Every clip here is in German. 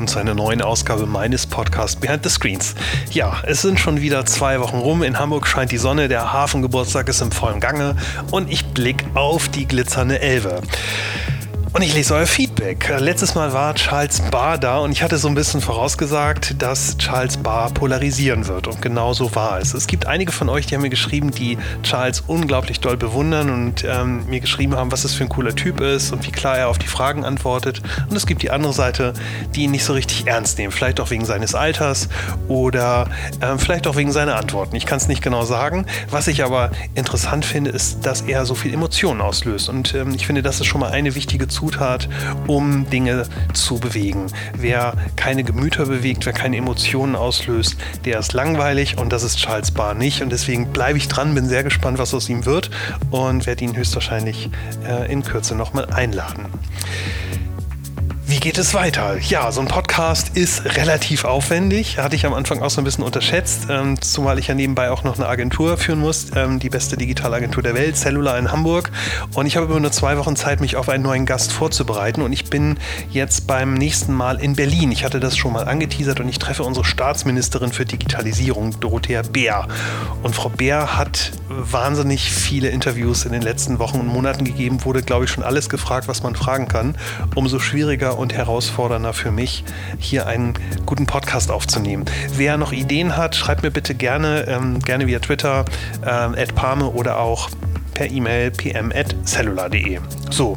Willkommen zu einer neuen Ausgabe meines Podcasts Behind the Screens. Ja, es sind schon wieder zwei Wochen rum. In Hamburg scheint die Sonne, der Hafengeburtstag ist im vollen Gange und ich blicke auf die glitzernde Elbe. Und ich lese euer Feedback. Letztes Mal war Charles Barr da und ich hatte so ein bisschen vorausgesagt, dass Charles Barr polarisieren wird. Und genau so war es. Es gibt einige von euch, die haben mir geschrieben, die Charles unglaublich doll bewundern und ähm, mir geschrieben haben, was das für ein cooler Typ ist und wie klar er auf die Fragen antwortet. Und es gibt die andere Seite, die ihn nicht so richtig ernst nehmen. Vielleicht auch wegen seines Alters oder äh, vielleicht auch wegen seiner Antworten. Ich kann es nicht genau sagen. Was ich aber interessant finde, ist, dass er so viel Emotionen auslöst. Und ähm, ich finde, das ist schon mal eine wichtige Zutat, um Dinge zu bewegen. Wer keine Gemüter bewegt, wer keine Emotionen auslöst, der ist langweilig und das ist Charles Barr nicht. Und deswegen bleibe ich dran, bin sehr gespannt, was aus ihm wird und werde ihn höchstwahrscheinlich äh, in Kürze nochmal einladen. Wie geht es weiter? Ja, so ein Podcast ist relativ aufwendig. Hatte ich am Anfang auch so ein bisschen unterschätzt, ähm, zumal ich ja nebenbei auch noch eine Agentur führen muss, ähm, die beste Digitalagentur der Welt, Cellular in Hamburg. Und ich habe über nur zwei Wochen Zeit, mich auf einen neuen Gast vorzubereiten. Und ich bin jetzt beim nächsten Mal in Berlin. Ich hatte das schon mal angeteasert und ich treffe unsere Staatsministerin für Digitalisierung, Dorothea Bär. Und Frau Bär hat wahnsinnig viele Interviews in den letzten Wochen und Monaten gegeben, wurde, glaube ich, schon alles gefragt, was man fragen kann. Umso schwieriger und herausfordernder für mich, hier einen guten Podcast aufzunehmen. Wer noch Ideen hat, schreibt mir bitte gerne, ähm, gerne via Twitter, ähm, @parme oder auch per E-Mail pm@cellular.de. So,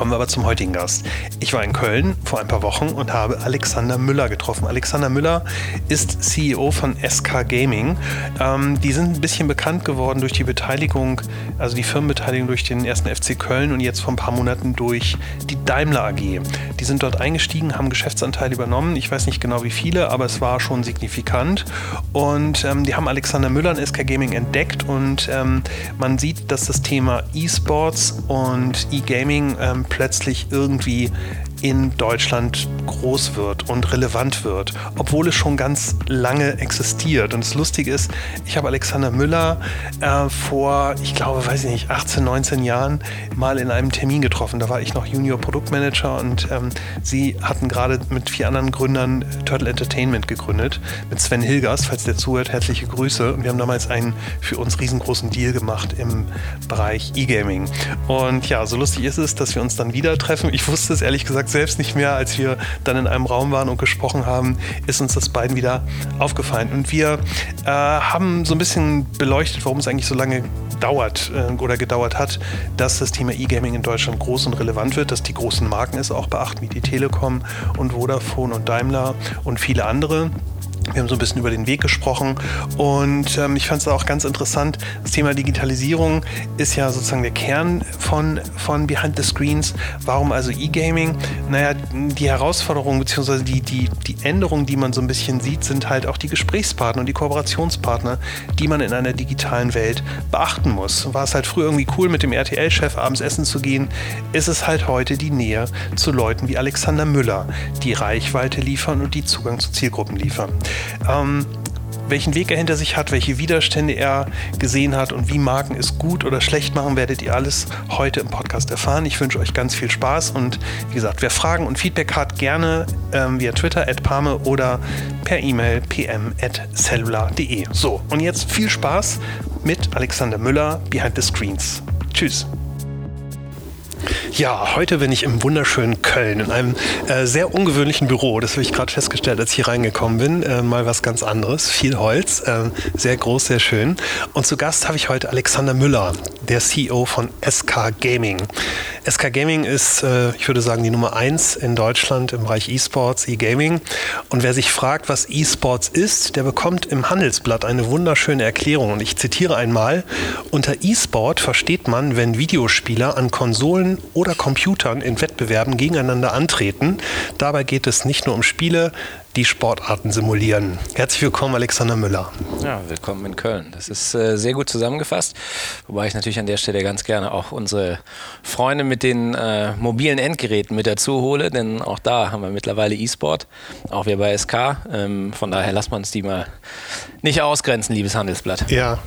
Kommen wir aber zum heutigen Gast. Ich war in Köln vor ein paar Wochen und habe Alexander Müller getroffen. Alexander Müller ist CEO von SK Gaming. Ähm, die sind ein bisschen bekannt geworden durch die Beteiligung, also die Firmenbeteiligung durch den ersten FC Köln und jetzt vor ein paar Monaten durch die Daimler AG. Die sind dort eingestiegen, haben Geschäftsanteile übernommen. Ich weiß nicht genau wie viele, aber es war schon signifikant. Und ähm, die haben Alexander Müller und SK Gaming entdeckt und ähm, man sieht, dass das Thema E-Sports und E-Gaming ähm, plötzlich irgendwie in Deutschland groß wird und relevant wird, obwohl es schon ganz lange existiert. Und das Lustige ist, ich habe Alexander Müller äh, vor, ich glaube, weiß ich nicht, 18, 19 Jahren mal in einem Termin getroffen. Da war ich noch Junior Produktmanager und ähm, sie hatten gerade mit vier anderen Gründern Turtle Entertainment gegründet, mit Sven Hilgers, falls der zuhört, herzliche Grüße. Und wir haben damals einen für uns riesengroßen Deal gemacht im Bereich E-Gaming. Und ja, so lustig ist es, dass wir uns dann wieder treffen. Ich wusste es ehrlich gesagt selbst nicht mehr, als wir dann in einem Raum waren und gesprochen haben, ist uns das beiden wieder aufgefallen. Und wir äh, haben so ein bisschen beleuchtet, warum es eigentlich so lange dauert äh, oder gedauert hat, dass das Thema E-Gaming in Deutschland groß und relevant wird, dass die großen Marken es auch beachten, wie die Telekom und Vodafone und Daimler und viele andere. Wir haben so ein bisschen über den Weg gesprochen und ähm, ich fand es auch ganz interessant. Das Thema Digitalisierung ist ja sozusagen der Kern von, von Behind the Screens. Warum also E-Gaming? Naja, die Herausforderungen bzw. Die, die, die Änderungen, die man so ein bisschen sieht, sind halt auch die Gesprächspartner und die Kooperationspartner, die man in einer digitalen Welt beachten muss. War es halt früher irgendwie cool, mit dem RTL-Chef abends essen zu gehen, ist es halt heute die Nähe zu Leuten wie Alexander Müller, die Reichweite liefern und die Zugang zu Zielgruppen liefern ähm, welchen Weg er hinter sich hat, welche Widerstände er gesehen hat und wie Marken es gut oder schlecht machen, werdet ihr alles heute im Podcast erfahren. Ich wünsche euch ganz viel Spaß und wie gesagt, wer Fragen und Feedback hat, gerne ähm, via Twitter at Parme oder per E-Mail pm at cellular.de. So, und jetzt viel Spaß mit Alexander Müller behind the screens. Tschüss. Ja, heute bin ich im wunderschönen Köln in einem äh, sehr ungewöhnlichen Büro. Das habe ich gerade festgestellt, als ich hier reingekommen bin. Äh, mal was ganz anderes. Viel Holz, äh, sehr groß, sehr schön. Und zu Gast habe ich heute Alexander Müller, der CEO von SK Gaming. SK Gaming ist, äh, ich würde sagen, die Nummer eins in Deutschland im Bereich E-Sports, E-Gaming. Und wer sich fragt, was E-Sports ist, der bekommt im Handelsblatt eine wunderschöne Erklärung. Und ich zitiere einmal: Unter E-Sport versteht man, wenn Videospieler an Konsolen oder Computern in Wettbewerben gegeneinander antreten. Dabei geht es nicht nur um Spiele, die Sportarten simulieren. Herzlich willkommen, Alexander Müller. Ja, willkommen in Köln. Das ist äh, sehr gut zusammengefasst, wobei ich natürlich an der Stelle ganz gerne auch unsere Freunde mit den äh, mobilen Endgeräten mit dazu hole, denn auch da haben wir mittlerweile E-Sport, auch wir bei SK. Ähm, von daher lassen wir uns die mal nicht ausgrenzen, liebes Handelsblatt. Ja,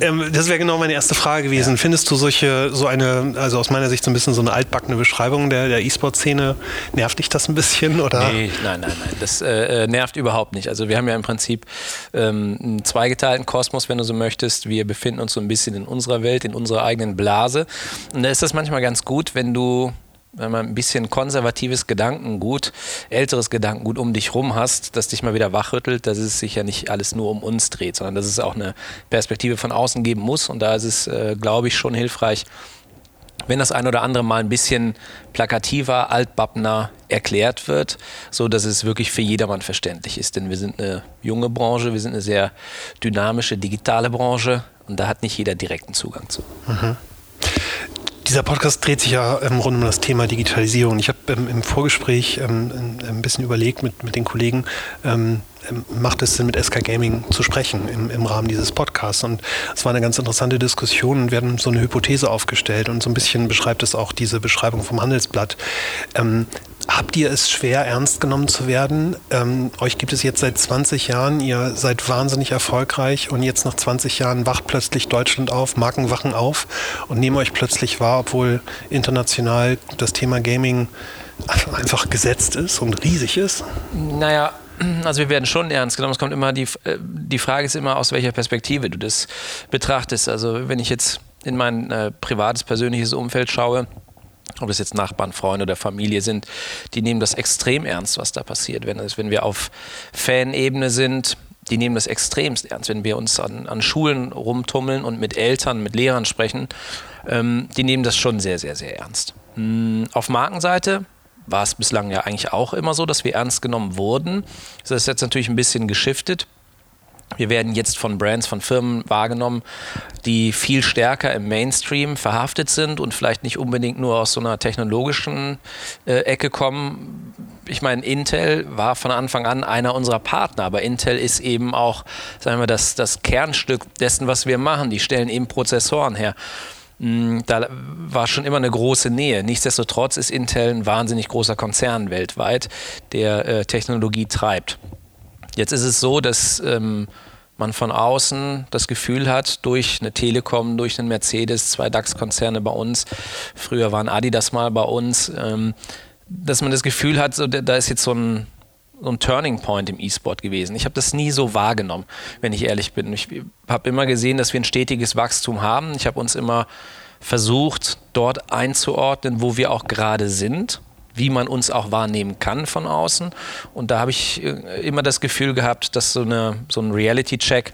ähm, das wäre genau meine erste Frage gewesen. Ja. Findest du solche, so eine, also aus meiner Sicht so ein bisschen so eine altbackene Beschreibung der, der E-Sport-Szene, nervt dich das ein bisschen? Oder? Nee, nein, nein, nein. Das äh, äh, nervt überhaupt nicht. Also wir haben ja im Prinzip ähm, einen zweigeteilten Kosmos, wenn du so möchtest. Wir befinden uns so ein bisschen in unserer Welt, in unserer eigenen Blase. Und da ist das manchmal ganz gut, wenn du wenn man ein bisschen konservatives Gedankengut, älteres Gedankengut um dich rum hast, das dich mal wieder wachrüttelt, dass es sich ja nicht alles nur um uns dreht, sondern dass es auch eine Perspektive von außen geben muss. Und da ist es, äh, glaube ich, schon hilfreich, wenn das ein oder andere mal ein bisschen plakativer, altbappner erklärt wird, so dass es wirklich für jedermann verständlich ist. Denn wir sind eine junge Branche, wir sind eine sehr dynamische, digitale Branche und da hat nicht jeder direkten Zugang zu. Mhm. Dieser Podcast dreht sich ja ähm, rund um das Thema Digitalisierung. Ich habe ähm, im Vorgespräch ähm, ein bisschen überlegt mit, mit den Kollegen, ähm, macht es Sinn, mit SK Gaming zu sprechen im, im Rahmen dieses Podcasts. Und es war eine ganz interessante Diskussion und wir haben so eine Hypothese aufgestellt und so ein bisschen beschreibt es auch diese Beschreibung vom Handelsblatt. Ähm, habt ihr es schwer, ernst genommen zu werden? Ähm, euch gibt es jetzt seit 20 Jahren, ihr seid wahnsinnig erfolgreich und jetzt nach 20 Jahren wacht plötzlich Deutschland auf, Marken wachen auf und nehmen euch plötzlich wahr, obwohl international das Thema Gaming einfach gesetzt ist und riesig ist? Naja, also wir werden schon ernst genommen. Es kommt immer die, äh, die Frage ist immer, aus welcher Perspektive du das betrachtest. Also wenn ich jetzt in mein äh, privates, persönliches Umfeld schaue, ob es jetzt Nachbarn, Freunde oder Familie sind, die nehmen das extrem ernst, was da passiert. Wenn, wenn wir auf Fanebene sind, die nehmen das extremst ernst. Wenn wir uns an, an Schulen rumtummeln und mit Eltern, mit Lehrern sprechen, ähm, die nehmen das schon sehr, sehr, sehr ernst. Hm, auf Markenseite war es bislang ja eigentlich auch immer so, dass wir ernst genommen wurden. Das ist jetzt natürlich ein bisschen geschiftet. Wir werden jetzt von Brands, von Firmen wahrgenommen, die viel stärker im Mainstream verhaftet sind und vielleicht nicht unbedingt nur aus so einer technologischen äh, Ecke kommen. Ich meine, Intel war von Anfang an einer unserer Partner, aber Intel ist eben auch, sagen wir, das, das Kernstück dessen, was wir machen. Die stellen eben Prozessoren her. Mm, da war schon immer eine große Nähe. Nichtsdestotrotz ist Intel ein wahnsinnig großer Konzern weltweit, der äh, Technologie treibt. Jetzt ist es so, dass ähm, man von außen das Gefühl hat, durch eine Telekom, durch einen Mercedes, zwei DAX-Konzerne bei uns, früher waren Adidas mal bei uns, ähm, dass man das Gefühl hat, so, da ist jetzt so ein, so ein Turning Point im E-Sport gewesen. Ich habe das nie so wahrgenommen, wenn ich ehrlich bin. Ich habe immer gesehen, dass wir ein stetiges Wachstum haben. Ich habe uns immer versucht, dort einzuordnen, wo wir auch gerade sind, wie man uns auch wahrnehmen kann von außen. Und da habe ich äh, immer das Gefühl gehabt, dass so, eine, so ein Reality-Check,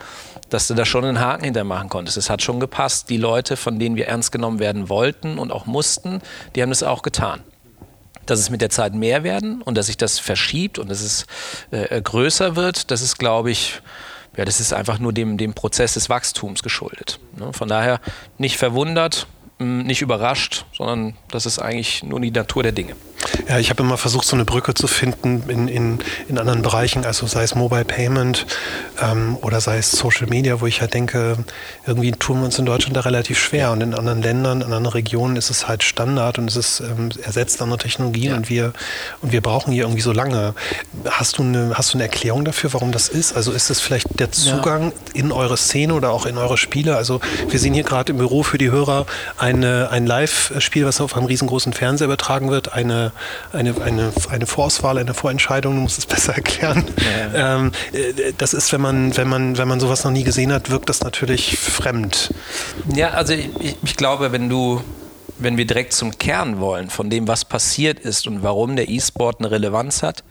dass du da schon einen Haken hintermachen konntest. Es hat schon gepasst. Die Leute, von denen wir ernst genommen werden wollten und auch mussten, die haben das auch getan dass es mit der Zeit mehr werden und dass sich das verschiebt und dass es äh, äh, größer wird, das ist, glaube ich, ja, das ist einfach nur dem, dem Prozess des Wachstums geschuldet. Ne? Von daher nicht verwundert, nicht überrascht, sondern das ist eigentlich nur die Natur der Dinge. Ja, ich habe immer versucht, so eine Brücke zu finden in, in, in anderen Bereichen, also sei es Mobile Payment ähm, oder sei es Social Media, wo ich halt denke, irgendwie tun wir uns in Deutschland da relativ schwer und in anderen Ländern, in anderen Regionen ist es halt Standard und es ist ähm, ersetzt andere Technologien ja. und wir und wir brauchen hier irgendwie so lange. Hast du eine hast du eine Erklärung dafür, warum das ist? Also ist es vielleicht der Zugang ja. in eure Szene oder auch in eure Spiele? Also wir sehen hier gerade im Büro für die Hörer eine, ein Live-Spiel, was auf einem riesengroßen Fernseher übertragen wird, eine eine, eine, eine Vorauswahl, eine Vorentscheidung, du musst es besser erklären. Ja. Ähm, äh, das ist, wenn man, wenn, man, wenn man sowas noch nie gesehen hat, wirkt das natürlich fremd. Ja, also ich, ich glaube, wenn du wenn wir direkt zum Kern wollen, von dem, was passiert ist und warum der E-Sport eine Relevanz hat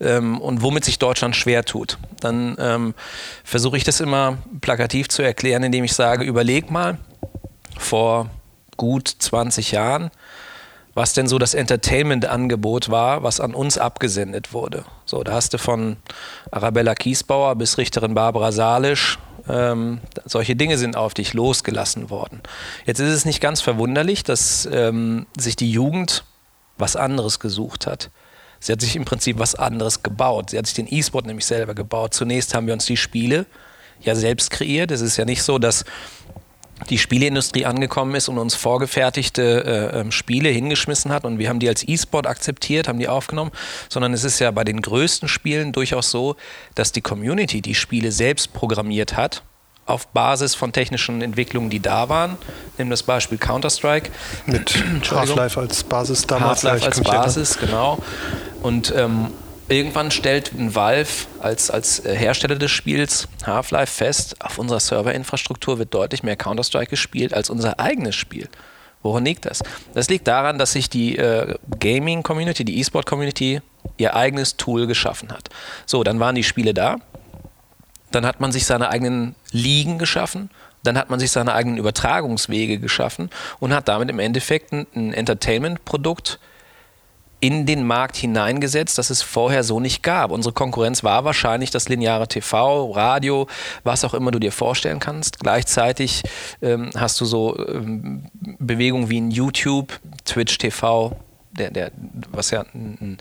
ähm, und womit sich Deutschland schwer tut, dann ähm, versuche ich das immer plakativ zu erklären, indem ich sage, überleg mal, vor gut 20 Jahren was denn so das Entertainment-Angebot war, was an uns abgesendet wurde. So, da hast du von Arabella Kiesbauer bis Richterin Barbara Salisch, ähm, solche Dinge sind auf dich losgelassen worden. Jetzt ist es nicht ganz verwunderlich, dass ähm, sich die Jugend was anderes gesucht hat. Sie hat sich im Prinzip was anderes gebaut. Sie hat sich den E-Sport nämlich selber gebaut. Zunächst haben wir uns die Spiele ja selbst kreiert. Es ist ja nicht so, dass die Spieleindustrie angekommen ist und uns vorgefertigte äh, ähm, Spiele hingeschmissen hat und wir haben die als E-Sport akzeptiert, haben die aufgenommen, sondern es ist ja bei den größten Spielen durchaus so, dass die Community die Spiele selbst programmiert hat auf Basis von technischen Entwicklungen, die da waren. Nehmen das Beispiel Counter-Strike. Mit Half-Life als Basis damals. Half-Life als Basis, genau. Und ähm, irgendwann stellt ein Valve als, als äh, Hersteller des Spiels Half-Life fest, auf unserer Serverinfrastruktur wird deutlich mehr Counter-Strike gespielt als unser eigenes Spiel. Woran liegt das? Das liegt daran, dass sich die äh, Gaming-Community, die E-Sport-Community ihr eigenes Tool geschaffen hat. So, dann waren die Spiele da. Dann hat man sich seine eigenen Ligen geschaffen. Dann hat man sich seine eigenen Übertragungswege geschaffen und hat damit im Endeffekt ein, ein Entertainment-Produkt äh, in den Markt hineingesetzt, das es vorher so nicht gab. Unsere Konkurrenz war wahrscheinlich das lineare TV, Radio, was auch immer du dir vorstellen kannst. Gleichzeitig ähm, hast du so ähm, Bewegungen wie in YouTube, Twitch TV, der, der, was ja ein,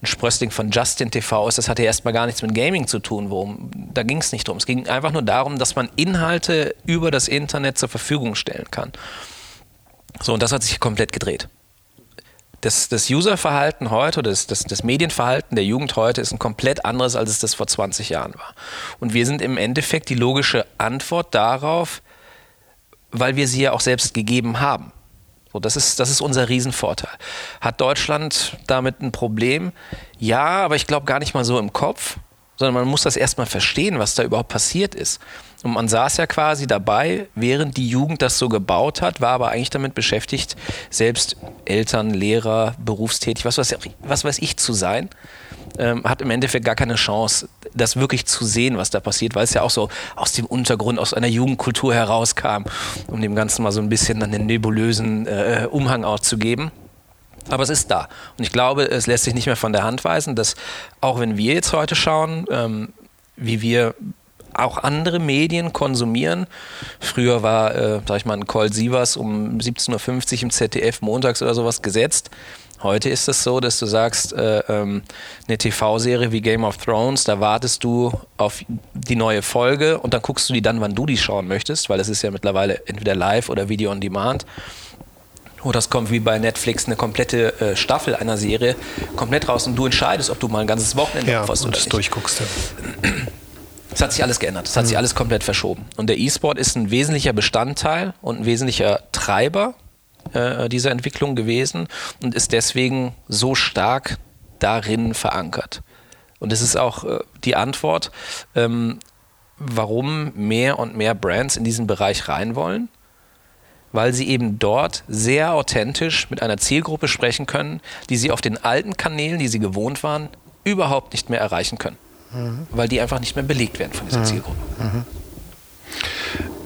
ein Sprössling von Justin TV ist, das hatte erstmal gar nichts mit Gaming zu tun. Worum, da ging es nicht drum. Es ging einfach nur darum, dass man Inhalte über das Internet zur Verfügung stellen kann. So, und das hat sich komplett gedreht das, das Userverhalten heute, das, das, das Medienverhalten der Jugend heute ist ein komplett anderes, als es das vor 20 Jahren war. Und wir sind im Endeffekt die logische Antwort darauf, weil wir sie ja auch selbst gegeben haben. So, das, ist, das ist unser Riesenvorteil. Hat Deutschland damit ein Problem? Ja, aber ich glaube gar nicht mal so im Kopf, sondern man muss das erstmal verstehen, was da überhaupt passiert ist. Und man saß ja quasi dabei, während die Jugend das so gebaut hat, war aber eigentlich damit beschäftigt, selbst Eltern, Lehrer, berufstätig, was weiß, was weiß ich zu sein. Ähm, hat im Endeffekt gar keine Chance, das wirklich zu sehen, was da passiert, weil es ja auch so aus dem Untergrund, aus einer Jugendkultur herauskam, um dem Ganzen mal so ein bisschen den nebulösen äh, Umhang auch zu geben. Aber es ist da. Und ich glaube, es lässt sich nicht mehr von der Hand weisen, dass auch wenn wir jetzt heute schauen, ähm, wie wir auch andere Medien konsumieren. Früher war, äh, sag ich mal, ein Call Sievers um 17.50 Uhr im ZDF montags oder sowas gesetzt. Heute ist es so, dass du sagst, äh, ähm, eine TV-Serie wie Game of Thrones, da wartest du auf die neue Folge und dann guckst du die dann, wann du die schauen möchtest, weil es ist ja mittlerweile entweder live oder Video on Demand. Oder es kommt wie bei Netflix eine komplette äh, Staffel einer Serie komplett raus und du entscheidest, ob du mal ein ganzes Wochenende ja, oder nicht. durchguckst. Ja. Es hat sich alles geändert, es hat mhm. sich alles komplett verschoben. Und der E-Sport ist ein wesentlicher Bestandteil und ein wesentlicher Treiber äh, dieser Entwicklung gewesen und ist deswegen so stark darin verankert. Und es ist auch äh, die Antwort, ähm, warum mehr und mehr Brands in diesen Bereich rein wollen, weil sie eben dort sehr authentisch mit einer Zielgruppe sprechen können, die sie auf den alten Kanälen, die sie gewohnt waren, überhaupt nicht mehr erreichen können mhm. weil die einfach nicht mehr belegt werden von dieser mhm. Zielgruppe.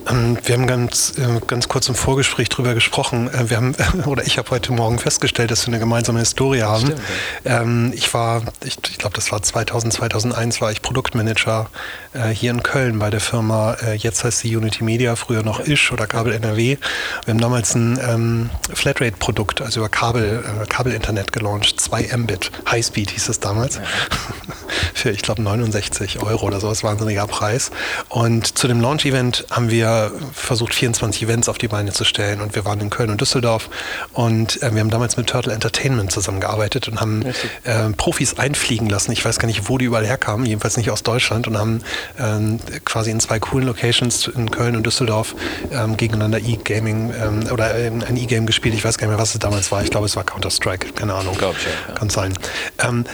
Ähm, wir haben ganz, äh, ganz kurz im Vorgespräch drüber gesprochen. Äh, wir haben, oder ich habe heute Morgen festgestellt, dass wir eine gemeinsame Historie haben. Stimmt. Ähm, ich war, ich, ich glaube, das war 2000, 2001 war ich Produktmanager äh, hier in Köln bei der Firma, jetzt heißt sie Unity Media, früher noch Ish oder Kabel NRW. Wir haben damals ein ähm, Flatrate-Produkt, also über Kabel, Kabelinternet gelauncht, 2 Mbit, Highspeed hieß es damals. Ja. Für, ich glaube, 69 Euro oder so, das war ein wahnsinniger Preis. Und zu dem Launch-Event haben wir versucht, 24 Events auf die Beine zu stellen und wir waren in Köln und Düsseldorf und äh, wir haben damals mit Turtle Entertainment zusammengearbeitet und haben äh, Profis einfliegen lassen. Ich weiß gar nicht, wo die überall herkamen, jedenfalls nicht aus Deutschland und haben äh, quasi in zwei coolen Locations in Köln und Düsseldorf ähm, gegeneinander E-Gaming ähm, oder ähm, ein E-Game gespielt. Ich weiß gar nicht mehr, was es damals war. Ich glaube, es war Counter-Strike, keine Ahnung. Glaub ich, ja. Kann sein. Ähm,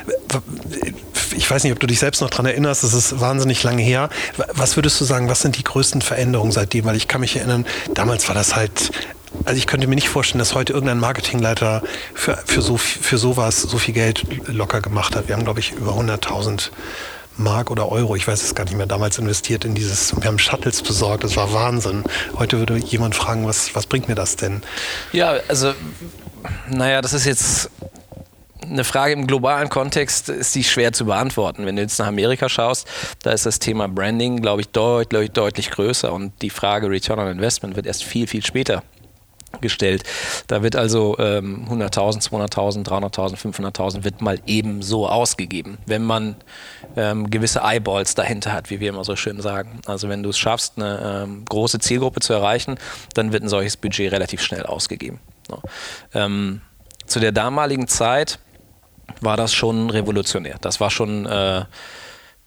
ich weiß nicht, ob du dich selbst noch daran erinnerst, das ist wahnsinnig lange her. Was würdest du sagen, was sind die größten Veränderungen seitdem? Weil ich kann mich erinnern, damals war das halt also ich könnte mir nicht vorstellen, dass heute irgendein Marketingleiter für, für, so, für sowas so viel Geld locker gemacht hat. Wir haben, glaube ich, über 100.000 Mark oder Euro, ich weiß es gar nicht mehr, damals investiert in dieses, wir haben Shuttles besorgt, das war Wahnsinn. Heute würde jemand fragen, was, was bringt mir das denn? Ja, also, naja, das ist jetzt eine Frage im globalen Kontext ist die schwer zu beantworten. Wenn du jetzt nach Amerika schaust, da ist das Thema Branding, glaube ich, deutlich, deutlich größer und die Frage Return on Investment wird erst viel, viel später gestellt. Da wird also ähm, 100.000, 200.000, 300.000, 500.000 wird mal eben so ausgegeben, wenn man ähm, gewisse Eyeballs dahinter hat, wie wir immer so schön sagen. Also wenn du es schaffst, eine ähm, große Zielgruppe zu erreichen, dann wird ein solches Budget relativ schnell ausgegeben. So. Ähm, zu der damaligen Zeit war das schon revolutionär. Das war schon äh,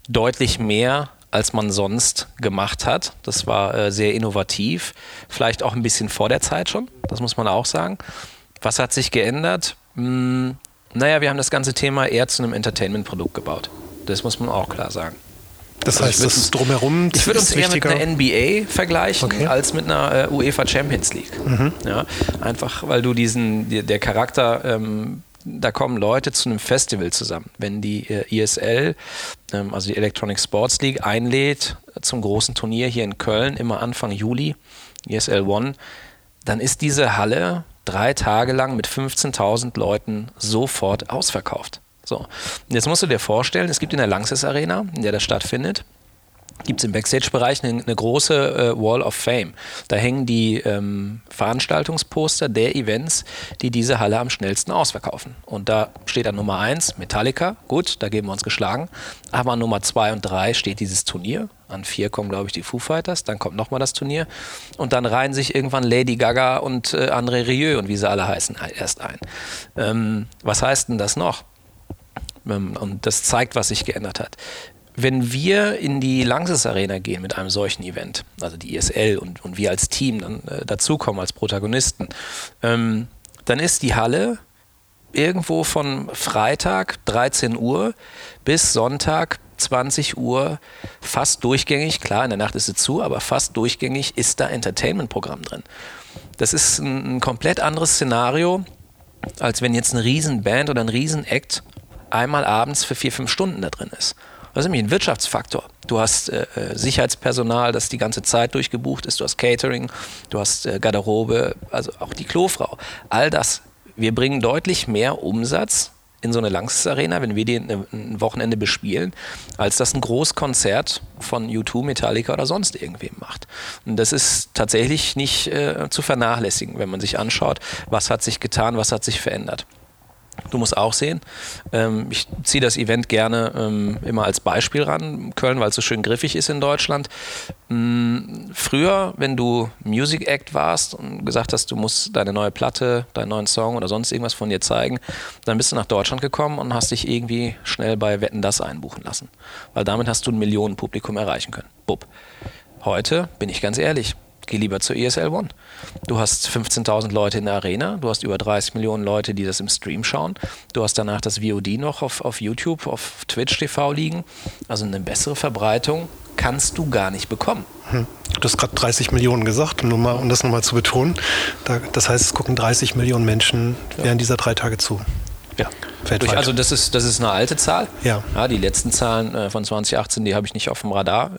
deutlich mehr als man sonst gemacht hat. Das war äh, sehr innovativ, vielleicht auch ein bisschen vor der Zeit schon, das muss man auch sagen. Was hat sich geändert? Hm, naja, wir haben das ganze Thema eher zu einem Entertainment-Produkt gebaut. Das muss man auch klar sagen. Das also heißt, das uns, drumherum. Ich würde uns eher wichtiger. mit einer NBA vergleichen okay. als mit einer äh, UEFA Champions League. Mhm. Ja, einfach, weil du diesen, der Charakter ähm, da kommen Leute zu einem Festival zusammen. Wenn die äh, ISL, ähm, also die Electronic Sports League, einlädt zum großen Turnier hier in Köln, immer Anfang Juli, ESL One, dann ist diese Halle drei Tage lang mit 15.000 Leuten sofort ausverkauft. So, jetzt musst du dir vorstellen, es gibt in der Lanxess Arena, in der das stattfindet, gibt es im Backstage-Bereich eine, eine, große äh, Wall of Fame. Da hängen die ähm, Veranstaltungsposter der Events, die diese Halle am schnellsten ausverkaufen. Und da steht an Nummer 1 Metallica, gut, da geben wir uns geschlagen. Aber an Nummer 2 und 3 steht dieses Turnier. An 4 kommen, glaube ich, die Foo Fighters, dann kommt nochmal das Turnier. Und dann reihen sich irgendwann Lady Gaga und äh, André Rieu und wie sie alle heißen, erst ein. Ähm, was heißt denn das noch? Ähm, und das zeigt, was sich geändert hat wenn wir in die Langsys Arena gehen mit einem solchen Event, also die ISL und, und wir als Team dann äh, dazukommen als Protagonisten, ähm, dann ist die Halle irgendwo von Freitag 13 Uhr bis Sonntag 20 Uhr fast durchgängig, klar, in der Nacht ist sie zu, aber fast durchgängig ist da Entertainment-Programm drin. Das ist ein, ein komplett anderes Szenario, als wenn jetzt eine Riesenband oder ein Riesen-Act einmal abends für vier, fünf Stunden da drin ist. Das ist nämlich ein Wirtschaftsfaktor. Du hast äh, äh, Sicherheitspersonal, das die ganze Zeit durchgebucht ist, du hast Catering, du hast äh, Garderobe, also auch die Klofrau. All das. Wir bringen deutlich mehr Umsatz in so eine Langsys-Arena, wenn wir die ein Wochenende bespielen, als das ein Großkonzert von U2, Metallica oder sonst irgendwem macht. Und das ist tatsächlich nicht äh, zu vernachlässigen, wenn man sich anschaut, was hat sich getan, was hat sich verändert. Du musst auch sehen, ähm, ich ziehe das Event gerne ähm, immer als Beispiel ran, Köln, weil es so schön griffig ist in Deutschland. Ähm, früher, wenn du Music Act warst und gesagt hast, du musst deine neue Platte, deinen neuen Song oder sonst irgendwas von dir zeigen, dann bist du nach Deutschland gekommen und hast dich irgendwie schnell bei Wetten das einbuchen lassen. Weil damit hast du ein Millionenpublikum erreichen können. Bub. Heute, bin ich ganz ehrlich, geh lieber zur ESL One. Du hast 15.000 Leute in der Arena, du hast über 30 Millionen Leute, die das im Stream schauen. Du hast danach das VOD noch auf, auf YouTube, auf Twitch TV liegen. Also eine bessere Verbreitung kannst du gar nicht bekommen. Hm. Du hast gerade 30 Millionen gesagt, um, mal, um das nochmal zu betonen. Da, das heißt, es gucken 30 Millionen Menschen ja. während dieser drei Tage zu. Ja. Weltweit. Also das ist, das ist eine alte Zahl. Ja. ja die letzten Zahlen äh, von 2018, die habe ich nicht auf dem Radar.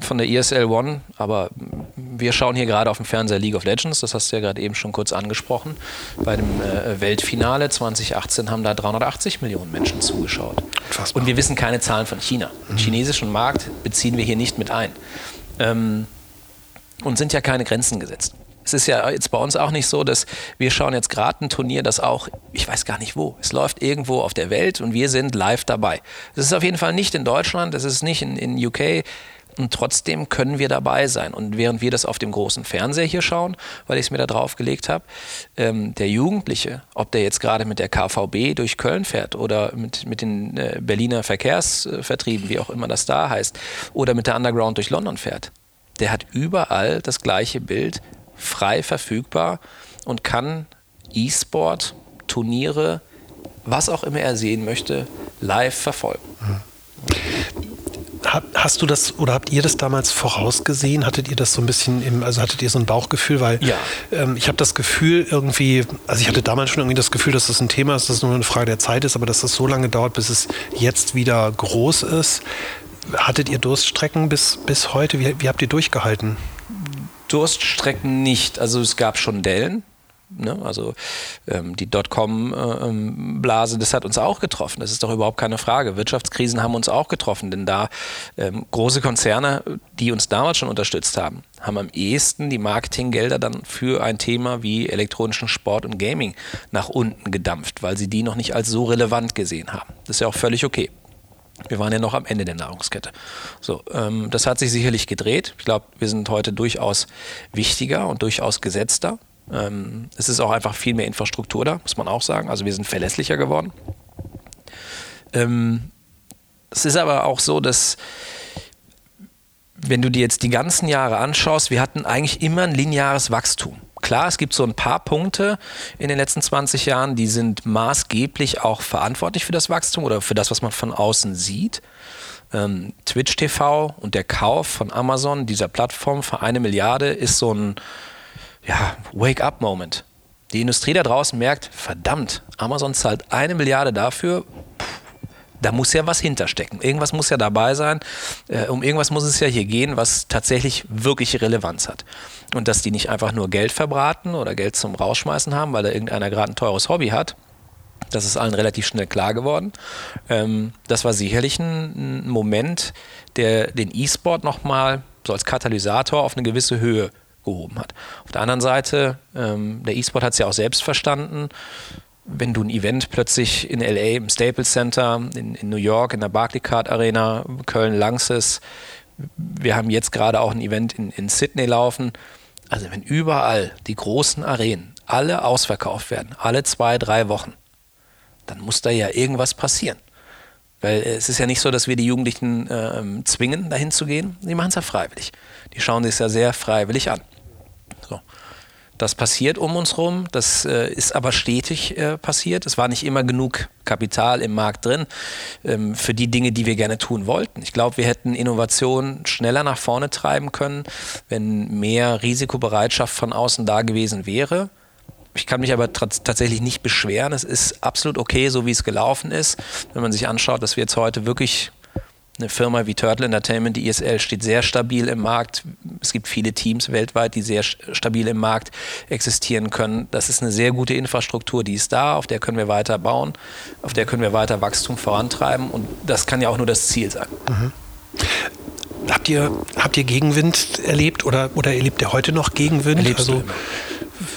Von der ESL One, aber wir schauen hier gerade auf dem Fernseher League of Legends, das hast du ja gerade eben schon kurz angesprochen. Bei dem äh, Weltfinale 2018 haben da 380 Millionen Menschen zugeschaut. Fassbar. Und wir wissen keine Zahlen von China. Den mhm. chinesischen Markt beziehen wir hier nicht mit ein. Ähm, und sind ja keine Grenzen gesetzt. Es ist ja jetzt bei uns auch nicht so, dass wir schauen jetzt gerade ein Turnier, das auch, ich weiß gar nicht wo, es läuft irgendwo auf der Welt und wir sind live dabei. Das ist auf jeden Fall nicht in Deutschland, das ist nicht in, in UK, und trotzdem können wir dabei sein. Und während wir das auf dem großen Fernseher hier schauen, weil ich es mir da drauf gelegt habe, ähm, der Jugendliche, ob der jetzt gerade mit der KVB durch Köln fährt oder mit, mit den äh, Berliner Verkehrsvertrieben, wie auch immer das da heißt, oder mit der Underground durch London fährt, der hat überall das gleiche Bild frei verfügbar und kann E-Sport, Turniere, was auch immer er sehen möchte, live verfolgen. Mhm. Hast du das oder habt ihr das damals vorausgesehen? Hattet ihr das so ein bisschen im, also hattet ihr so ein Bauchgefühl? Weil ja. ähm, ich habe das Gefühl irgendwie, also ich hatte damals schon irgendwie das Gefühl, dass das ein Thema ist, dass es nur eine Frage der Zeit ist, aber dass das so lange dauert, bis es jetzt wieder groß ist. Hattet ihr Durststrecken bis, bis heute? Wie, wie habt ihr durchgehalten? Durststrecken nicht. Also es gab schon Dellen, Ne? Also ähm, die Dotcom-Blase, das hat uns auch getroffen. Das ist doch überhaupt keine Frage. Wirtschaftskrisen haben uns auch getroffen, denn da ähm, große Konzerne, die uns damals schon unterstützt haben, haben am ehesten die Marketinggelder dann für ein Thema wie elektronischen Sport und Gaming nach unten gedampft, weil sie die noch nicht als so relevant gesehen haben. Das ist ja auch völlig okay. Wir waren ja noch am Ende der Nahrungskette. So, ähm, das hat sich sicherlich gedreht. Ich glaube, wir sind heute durchaus wichtiger und durchaus gesetzter. Ähm, es ist auch einfach viel mehr Infrastruktur da, muss man auch sagen. Also wir sind verlässlicher geworden. Ähm, es ist aber auch so, dass wenn du dir jetzt die ganzen Jahre anschaust, wir hatten eigentlich immer ein lineares Wachstum. Klar, es gibt so ein paar Punkte in den letzten 20 Jahren, die sind maßgeblich auch verantwortlich für das Wachstum oder für das, was man von außen sieht. Ähm, Twitch TV und der Kauf von Amazon, dieser Plattform für eine Milliarde, ist so ein ja, Wake-up-Moment. Die Industrie da draußen merkt, verdammt, Amazon zahlt eine Milliarde dafür, da muss ja was hinterstecken. Irgendwas muss ja dabei sein. Äh, um irgendwas muss es ja hier gehen, was tatsächlich wirklich Relevanz hat. Und dass die nicht einfach nur Geld verbraten oder Geld zum Rausschmeißen haben, weil da irgendeiner gerade ein teures Hobby hat. Das ist allen relativ schnell klar geworden. Ähm, das war sicherlich ein, ein Moment, der den E-Sport nochmal so als Katalysator auf eine gewisse Höhe gehoben hat. Auf der anderen Seite, ähm, der E-Sport hat es ja auch selbst verstanden wenn du ein Event plötzlich in LA im Staples Center, in, in New York in der Barclaycard Arena, Köln Langsys, wir haben jetzt gerade auch ein Event in, in Sydney laufen. Also wenn überall die großen Arenen alle ausverkauft werden, alle zwei, drei Wochen, dann muss da ja irgendwas passieren. Weil es ist ja nicht so, dass wir die Jugendlichen äh, zwingen, dahin zu gehen. Die machen es ja freiwillig. Die schauen sich es ja sehr freiwillig an. Das passiert um uns rum, das äh, ist aber stetig äh, passiert. Es war nicht immer genug Kapital im Markt drin ähm, für die Dinge, die wir gerne tun wollten. Ich glaube, wir hätten Innovation schneller nach vorne treiben können, wenn mehr Risikobereitschaft von außen da gewesen wäre. Ich kann mich aber tatsächlich nicht beschweren. Es ist absolut okay, so wie es gelaufen ist. Wenn man sich anschaut, dass wir jetzt heute wirklich eine Firma wie Turtle Entertainment, die ISL, steht sehr stabil im Markt. Es gibt viele Teams weltweit, die sehr stabil im Markt existieren können. Das ist eine sehr gute Infrastruktur, die ist da, auf der können wir weiter bauen, auf der können wir weiter Wachstum vorantreiben und das kann ja auch nur das Ziel sein. Mhm. Habt ihr, habt ihr Gegenwind erlebt oder, oder erlebt ihr heute noch Gegenwind? Erlebst also,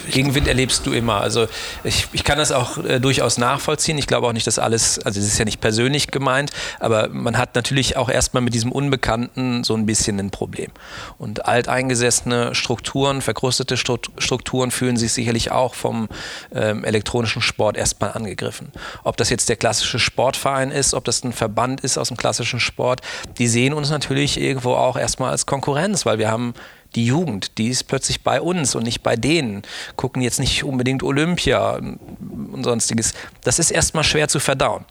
Gegenwind erlebst du immer. Also ich, ich kann das auch äh, durchaus nachvollziehen. Ich glaube auch nicht, dass alles, also es ist ja nicht persönlich gemeint, aber man hat natürlich auch erstmal mit diesem Unbekannten so ein bisschen ein Problem. Und alteingesessene Strukturen, verkrustete Strukturen fühlen sich sicherlich auch vom ähm, elektronischen Sport erstmal angegriffen. Ob das jetzt der klassische Sportverein ist, ob das ein Verband ist aus dem klassischen Sport, die sehen uns natürlich irgendwo auch erstmal als Konkurrenz, weil wir haben die Jugend, die ist plötzlich bei uns und nicht bei denen, gucken jetzt nicht unbedingt Olympia und sonstiges. Das ist erstmal schwer zu verdauen.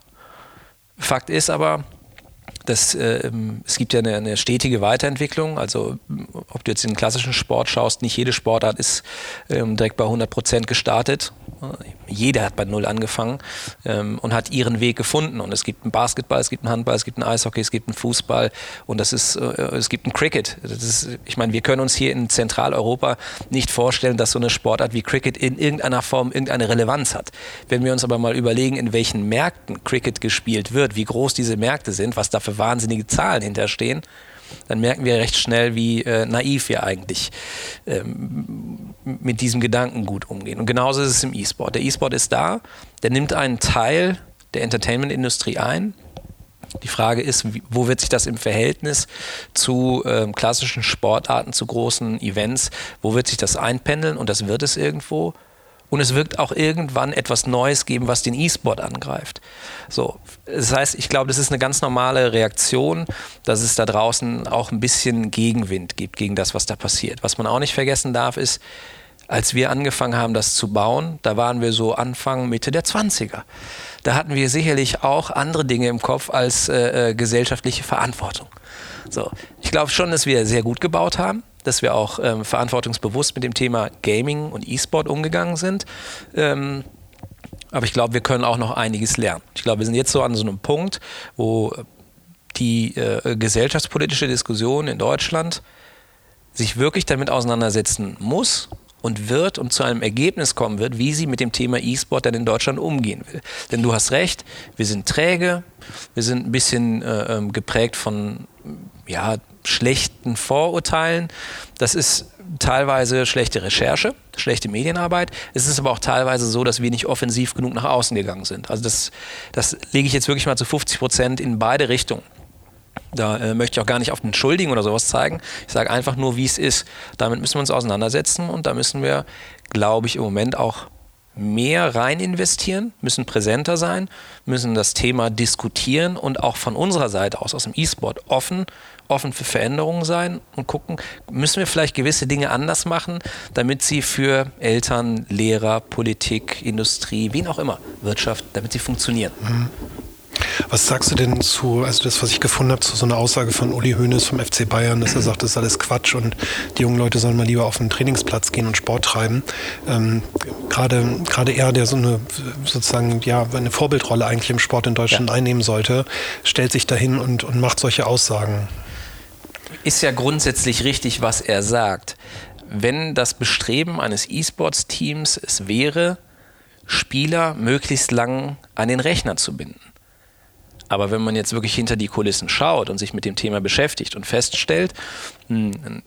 Fakt ist aber, dass äh, es gibt ja eine, eine, stetige Weiterentwicklung. Also ob du jetzt in den klassischen Sport schaust, nicht jede Sportart ist ähm, direkt bei 100 Prozent gestartet. Jeder hat bei Null angefangen ähm, und hat ihren Weg gefunden. Und es gibt einen Basketball, es gibt einen Handball, es gibt einen Eishockey, es gibt einen Fußball und das ist, äh, es gibt einen Cricket. Ist, ich meine, wir können uns hier in Zentraleuropa nicht vorstellen, dass so eine Sportart wie Cricket in irgendeiner Form irgendeine Relevanz hat. Wenn wir uns aber mal überlegen, in welchen Märkten Cricket gespielt wird, wie groß diese Märkte sind, was da für wahnsinnige Zahlen hinterstehen, dann merken wir recht schnell, wie äh, naiv wir eigentlich ähm, mit diesem Gedanken gut umgehen. Und genauso ist es im E-Sport. Der E-Sport ist da, der nimmt einen Teil der Entertainment-Industrie ein. Die Frage ist, wo wird sich das im Verhältnis zu ähm, klassischen Sportarten, zu großen Events, wo wird sich das einpendeln? Und das wird es irgendwo. Und es wird auch irgendwann etwas Neues geben, was den E-Sport angreift. So, das heißt, ich glaube, das ist eine ganz normale Reaktion, dass es da draußen auch ein bisschen Gegenwind gibt gegen das, was da passiert. Was man auch nicht vergessen darf, ist, als wir angefangen haben, das zu bauen, da waren wir so Anfang, Mitte der 20er. Da hatten wir sicherlich auch andere Dinge im Kopf als äh, äh gesellschaftliche Verantwortung. So, ich glaube schon, dass wir sehr gut gebaut haben dass wir auch ähm, verantwortungsbewusst mit dem Thema Gaming und E-Sport umgegangen sind. Ähm, aber ich glaube, wir können auch noch einiges lernen. Ich glaube, wir sind jetzt so an so einem Punkt, wo die äh, gesellschaftspolitische Diskussion in Deutschland sich wirklich damit auseinandersetzen muss und wird und zu einem Ergebnis kommen wird, wie sie mit dem Thema E-Sport dann in Deutschland umgehen will. Denn du hast recht, wir sind träge, wir sind ein bisschen äh, ähm, geprägt von ja, schlechten Vorurteilen. Das ist teilweise schlechte Recherche, schlechte Medienarbeit. Es ist aber auch teilweise so, dass wir nicht offensiv genug nach außen gegangen sind. Also das, das lege ich jetzt wirklich mal zu 50 Prozent in beide Richtungen. Da äh, möchte ich auch gar nicht auf den Schuldigen oder sowas zeigen. Ich sage einfach nur, wie es ist. Damit müssen wir uns auseinandersetzen und da müssen wir, glaube ich, im Moment auch mehr rein investieren, müssen präsenter sein, müssen das Thema diskutieren und auch von unserer Seite aus, aus dem E-Sport, offen, offen für Veränderungen sein und gucken, müssen wir vielleicht gewisse Dinge anders machen, damit sie für Eltern, Lehrer, Politik, Industrie, wen auch immer, Wirtschaft, damit sie funktionieren. Mhm. Was sagst du denn zu, also das, was ich gefunden habe, zu so einer Aussage von Uli Hoeneß vom FC Bayern, dass er sagt, das ist alles Quatsch und die jungen Leute sollen mal lieber auf den Trainingsplatz gehen und Sport treiben. Ähm, gerade, gerade er, der so eine, sozusagen, ja, eine Vorbildrolle eigentlich im Sport in Deutschland ja. einnehmen sollte, stellt sich dahin und, und macht solche Aussagen. Ist ja grundsätzlich richtig, was er sagt. Wenn das Bestreben eines E-Sports-Teams es wäre, Spieler möglichst lang an den Rechner zu binden aber wenn man jetzt wirklich hinter die Kulissen schaut und sich mit dem Thema beschäftigt und feststellt, ein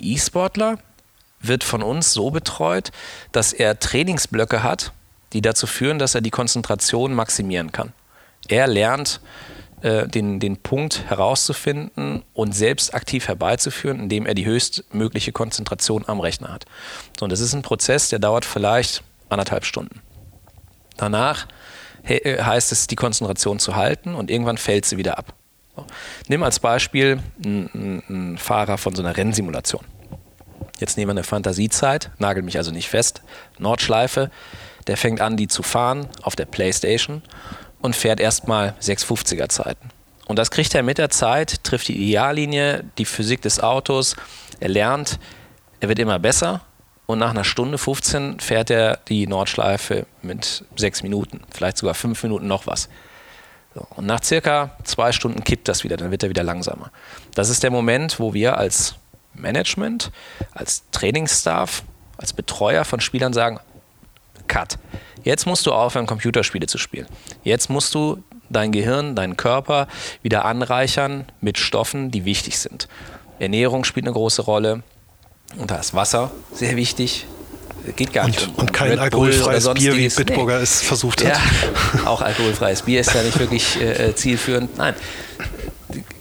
E-Sportler wird von uns so betreut, dass er Trainingsblöcke hat, die dazu führen, dass er die Konzentration maximieren kann. Er lernt, äh, den, den Punkt herauszufinden und selbst aktiv herbeizuführen, indem er die höchstmögliche Konzentration am Rechner hat. So, und das ist ein Prozess, der dauert vielleicht anderthalb Stunden. Danach heißt es, die Konzentration zu halten und irgendwann fällt sie wieder ab. Nimm als Beispiel einen, einen Fahrer von so einer Rennsimulation. Jetzt nehmen wir eine Fantasiezeit, nagel mich also nicht fest. Nordschleife, der fängt an, die zu fahren auf der Playstation und fährt erstmal 650er Zeiten. Und das kriegt er mit der Zeit, trifft die Ideallinie, die Physik des Autos, er lernt, er wird immer besser und nach einer Stunde 15 fährt er die Nordschleife mit sechs Minuten, vielleicht sogar fünf Minuten noch was. So, und nach circa zwei Stunden kippt das wieder, dann wird er wieder langsamer. Das ist der Moment, wo wir als Management, als Trainingsstaff, als Betreuer von Spielern sagen, Cut. Jetzt musst du aufhören, Computerspiele zu spielen. Jetzt musst du dein Gehirn, deinen Körper wieder anreichern mit Stoffen, die wichtig sind. Ernährung spielt eine große Rolle, und da ist Wasser sehr wichtig. Geht gar nicht. Und, um, und kein Red alkoholfreies Bier, wie Bitburger nee. es versucht hat. Ja, auch alkoholfreies Bier ist ja nicht wirklich äh, zielführend. Nein.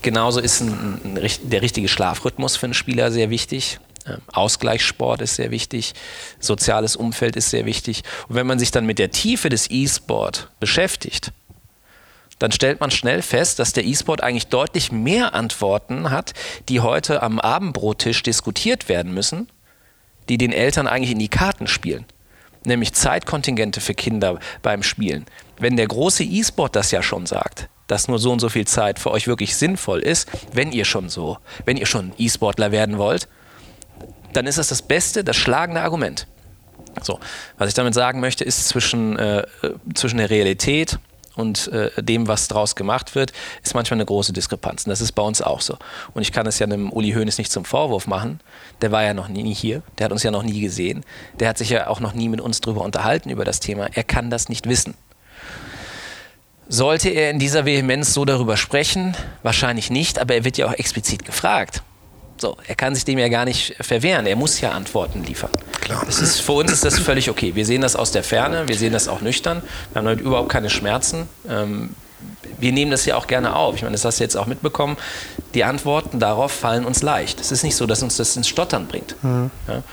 Genauso ist ein, ein, der richtige Schlafrhythmus für einen Spieler sehr wichtig. Ähm, Ausgleichssport ist sehr wichtig, soziales Umfeld ist sehr wichtig. Und wenn man sich dann mit der Tiefe des E-Sport beschäftigt, dann stellt man schnell fest, dass der E-Sport eigentlich deutlich mehr Antworten hat, die heute am Abendbrottisch diskutiert werden müssen, die den Eltern eigentlich in die Karten spielen. Nämlich Zeitkontingente für Kinder beim Spielen. Wenn der große E-Sport das ja schon sagt, dass nur so und so viel Zeit für euch wirklich sinnvoll ist, wenn ihr schon so, wenn ihr schon E-Sportler werden wollt, dann ist das das beste, das schlagende Argument. So, was ich damit sagen möchte, ist zwischen, äh, zwischen der Realität und äh, dem, was daraus gemacht wird, ist manchmal eine große Diskrepanz. Und das ist bei uns auch so. Und ich kann es ja einem Uli Hoeneß nicht zum Vorwurf machen. Der war ja noch nie hier, der hat uns ja noch nie gesehen, der hat sich ja auch noch nie mit uns darüber unterhalten, über das Thema. Er kann das nicht wissen. Sollte er in dieser Vehemenz so darüber sprechen? Wahrscheinlich nicht, aber er wird ja auch explizit gefragt. So, er kann sich dem ja gar nicht verwehren. Er muss ja Antworten liefern. Klar. Ist, für uns ist das völlig okay. Wir sehen das aus der Ferne, wir sehen das auch nüchtern. Wir haben damit überhaupt keine Schmerzen. Ähm, wir nehmen das ja auch gerne auf. Ich meine, das hast du jetzt auch mitbekommen. Die Antworten darauf fallen uns leicht. Es ist nicht so, dass uns das ins Stottern bringt. Mhm. Ja?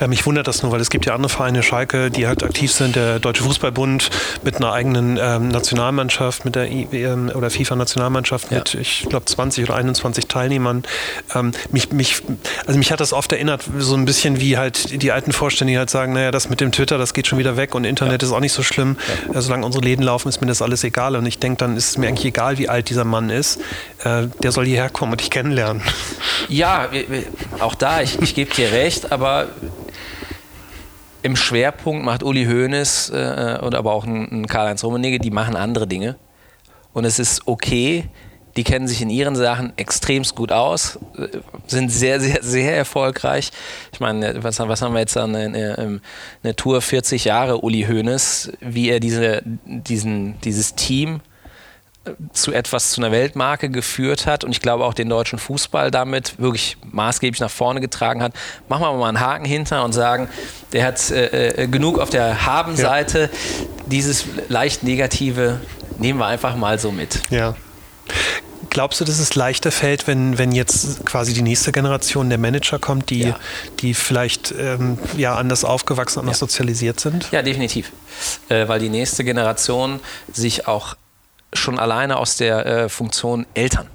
Ja, mich wundert das nur, weil es gibt ja andere Vereine, Schalke, die halt aktiv sind, der Deutsche Fußballbund mit einer eigenen ähm, Nationalmannschaft, mit der IWM oder FIFA-Nationalmannschaft ja. mit, ich glaube, 20 oder 21 Teilnehmern. Ähm, mich, mich, also mich hat das oft erinnert, so ein bisschen wie halt die alten Vorstände, die halt sagen, naja, das mit dem Twitter, das geht schon wieder weg und Internet ist auch nicht so schlimm. Äh, solange unsere Läden laufen, ist mir das alles egal. Und ich denke, dann ist es mir eigentlich egal, wie alt dieser Mann ist. Äh, der soll hierher kommen und dich kennenlernen. Ja, auch da, ich, ich gebe dir recht, aber im Schwerpunkt macht Uli Hoeneß äh, oder aber auch ein, ein Karl-Heinz Rummenigge, die machen andere Dinge. Und es ist okay, die kennen sich in ihren Sachen extremst gut aus, äh, sind sehr, sehr, sehr erfolgreich. Ich meine, was, was haben wir jetzt an eine, eine Tour 40 Jahre Uli Hoeneß, wie er diese, diesen, dieses Team zu etwas, zu einer Weltmarke geführt hat und ich glaube auch den deutschen Fußball damit wirklich maßgeblich nach vorne getragen hat. Machen wir mal einen Haken hinter und sagen, der hat äh, äh genug auf der Haben-Seite. Ja. Dieses leicht Negative nehmen wir einfach mal so mit. Ja. Glaubst du, dass es leichter fällt, wenn, wenn jetzt quasi die nächste Generation der Manager kommt, die, ja. die vielleicht ähm, ja, anders aufgewachsen, anders ja. sozialisiert sind? Ja, definitiv. Äh, weil die nächste Generation sich auch schon alleine aus der äh, Funktion Eltern.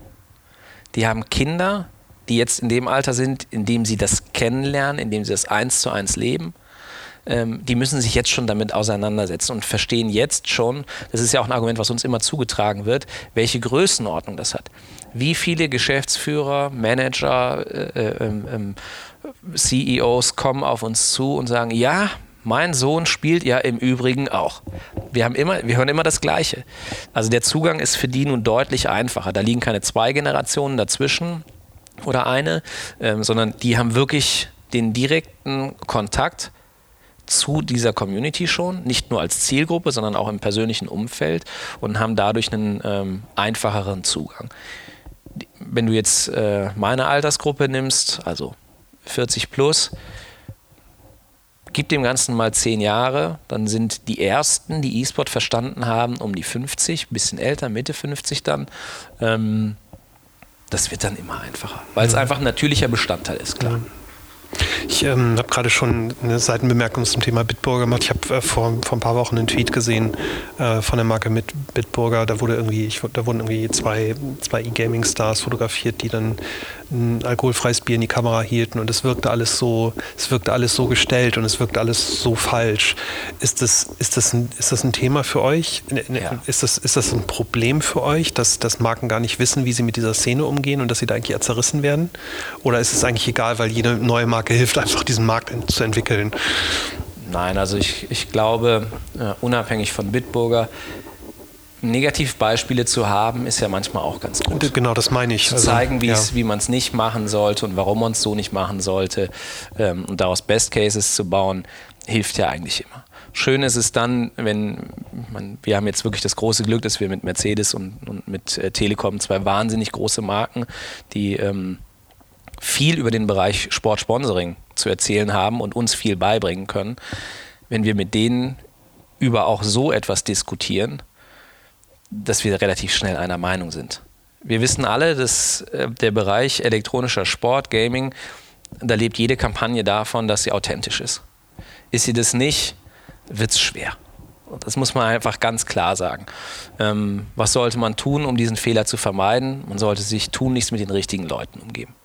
Die haben Kinder, die jetzt in dem Alter sind, in dem sie das kennenlernen, in dem sie das eins zu eins leben. Ähm, die müssen sich jetzt schon damit auseinandersetzen und verstehen jetzt schon, das ist ja auch ein Argument, was uns immer zugetragen wird, welche Größenordnung das hat. Wie viele Geschäftsführer, Manager, äh, äh, ähm, CEOs kommen auf uns zu und sagen, ja, mein Sohn spielt ja im Übrigen auch. Wir, haben immer, wir hören immer das Gleiche. Also der Zugang ist für die nun deutlich einfacher. Da liegen keine zwei Generationen dazwischen oder eine, ähm, sondern die haben wirklich den direkten Kontakt zu dieser Community schon, nicht nur als Zielgruppe, sondern auch im persönlichen Umfeld und haben dadurch einen ähm, einfacheren Zugang. Wenn du jetzt äh, meine Altersgruppe nimmst, also 40 plus, Gib dem Ganzen mal zehn Jahre, dann sind die ersten, die E-Sport verstanden haben, um die 50, bisschen älter, Mitte 50 dann. Ähm, das wird dann immer einfacher, weil es mhm. einfach ein natürlicher Bestandteil ist, klar. Ich ähm, habe gerade schon eine Seitenbemerkung zum Thema Bitburger gemacht. Ich habe äh, vor, vor ein paar Wochen einen Tweet gesehen äh, von der Marke mit Bitburger. Da wurde irgendwie, ich, da wurden irgendwie zwei, zwei E-Gaming-Stars fotografiert, die dann ein alkoholfreies Bier in die Kamera hielten und es wirkte alles so, es wirkte alles so gestellt und es wirkte alles so falsch. Ist das, ist das, ein, ist das ein Thema für euch? Ne, ne, ja. Ist, das, ist das ein Problem für euch, dass, dass Marken gar nicht wissen, wie sie mit dieser Szene umgehen und dass sie da eigentlich zerrissen werden? Oder ist es eigentlich egal, weil jede neue Marke hilft, einfach diesen Markt zu entwickeln? Nein, also ich, ich glaube, uh, unabhängig von Bitburger, Negativbeispiele zu haben, ist ja manchmal auch ganz gut. Genau, das meine ich. Zu also, zeigen, ja. wie man es nicht machen sollte und warum man es so nicht machen sollte ähm, und daraus Best Cases zu bauen, hilft ja eigentlich immer. Schön ist es dann, wenn man, wir haben jetzt wirklich das große Glück, dass wir mit Mercedes und, und mit äh, Telekom zwei wahnsinnig große Marken, die ähm, viel über den Bereich Sportsponsoring zu erzählen haben und uns viel beibringen können. Wenn wir mit denen über auch so etwas diskutieren, dass wir relativ schnell einer Meinung sind. Wir wissen alle, dass äh, der Bereich elektronischer Sport, Gaming, da lebt jede Kampagne davon, dass sie authentisch ist. Ist sie das nicht, wird es schwer. Das muss man einfach ganz klar sagen. Ähm, was sollte man tun, um diesen Fehler zu vermeiden? Man sollte sich tunlichst mit den richtigen Leuten umgeben.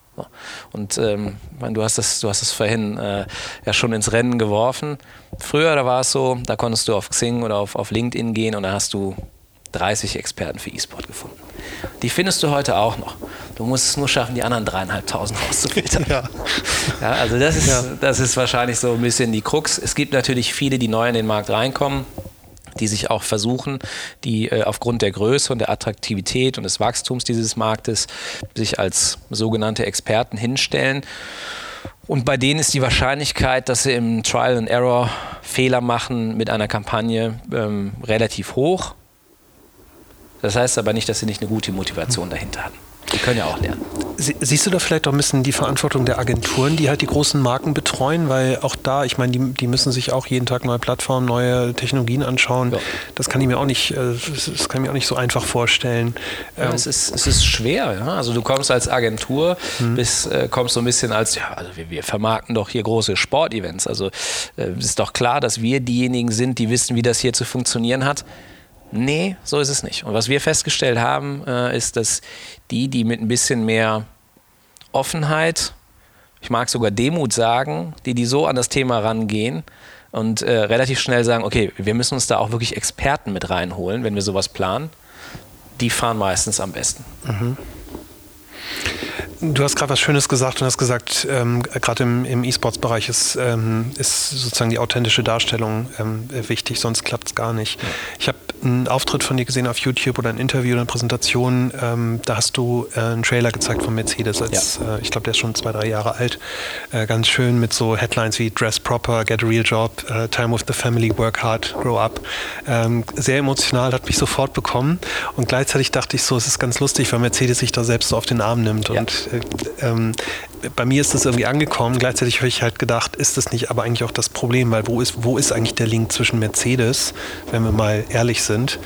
Und ähm, du, hast das, du hast das vorhin äh, ja schon ins Rennen geworfen. Früher, da war es so, da konntest du auf Xing oder auf, auf LinkedIn gehen und da hast du 30 Experten für E-Sport gefunden. Die findest du heute auch noch. Du musst es nur schaffen, die anderen dreieinhalbtausend rauszufiltern. Ja. ja. also das ist, ja. das ist wahrscheinlich so ein bisschen die Krux. Es gibt natürlich viele, die neu in den Markt reinkommen die sich auch versuchen, die äh, aufgrund der Größe und der Attraktivität und des Wachstums dieses Marktes sich als sogenannte Experten hinstellen. Und bei denen ist die Wahrscheinlichkeit, dass sie im Trial and Error Fehler machen mit einer Kampagne ähm, relativ hoch. Das heißt aber nicht, dass sie nicht eine gute Motivation dahinter hatten. Die können ja auch lernen. siehst du da vielleicht auch ein bisschen die Verantwortung der Agenturen, die halt die großen Marken betreuen? Weil auch da, ich meine, die, die müssen sich auch jeden Tag neue Plattformen, neue Technologien anschauen. Ja. Das kann ich mir auch nicht, äh, das kann ich mir auch nicht so einfach vorstellen. Ja, ähm, es, ist, es ist schwer. Ja? Also du kommst als Agentur, hm. bis, äh, kommst so ein bisschen als, ja, also wir, wir vermarkten doch hier große Sportevents. Also äh, ist doch klar, dass wir diejenigen sind, die wissen, wie das hier zu funktionieren hat. Nee, so ist es nicht. Und was wir festgestellt haben, äh, ist, dass die, die mit ein bisschen mehr Offenheit, ich mag sogar Demut sagen, die, die so an das Thema rangehen und äh, relativ schnell sagen, okay, wir müssen uns da auch wirklich Experten mit reinholen, wenn wir sowas planen, die fahren meistens am besten. Mhm. Du hast gerade was Schönes gesagt und hast gesagt, ähm, gerade im, im E-Sports-Bereich ist, ähm, ist sozusagen die authentische Darstellung ähm, wichtig, sonst klappt es gar nicht. Ich habe einen Auftritt von dir gesehen auf YouTube oder ein Interview oder eine Präsentation. Ähm, da hast du äh, einen Trailer gezeigt von Mercedes. Als, ja. äh, ich glaube, der ist schon zwei, drei Jahre alt. Äh, ganz schön mit so Headlines wie Dress Proper, Get a Real Job, uh, Time with the Family, Work Hard, Grow Up. Ähm, sehr emotional, hat mich sofort bekommen. Und gleichzeitig dachte ich so, es ist ganz lustig, weil Mercedes sich da selbst so auf den Arm nimmt. Ja. Und äh, ähm, bei mir ist das irgendwie angekommen. Gleichzeitig habe ich halt gedacht, ist das nicht aber eigentlich auch das Problem? Weil wo ist, wo ist eigentlich der Link zwischen Mercedes, wenn wir mal ehrlich sind,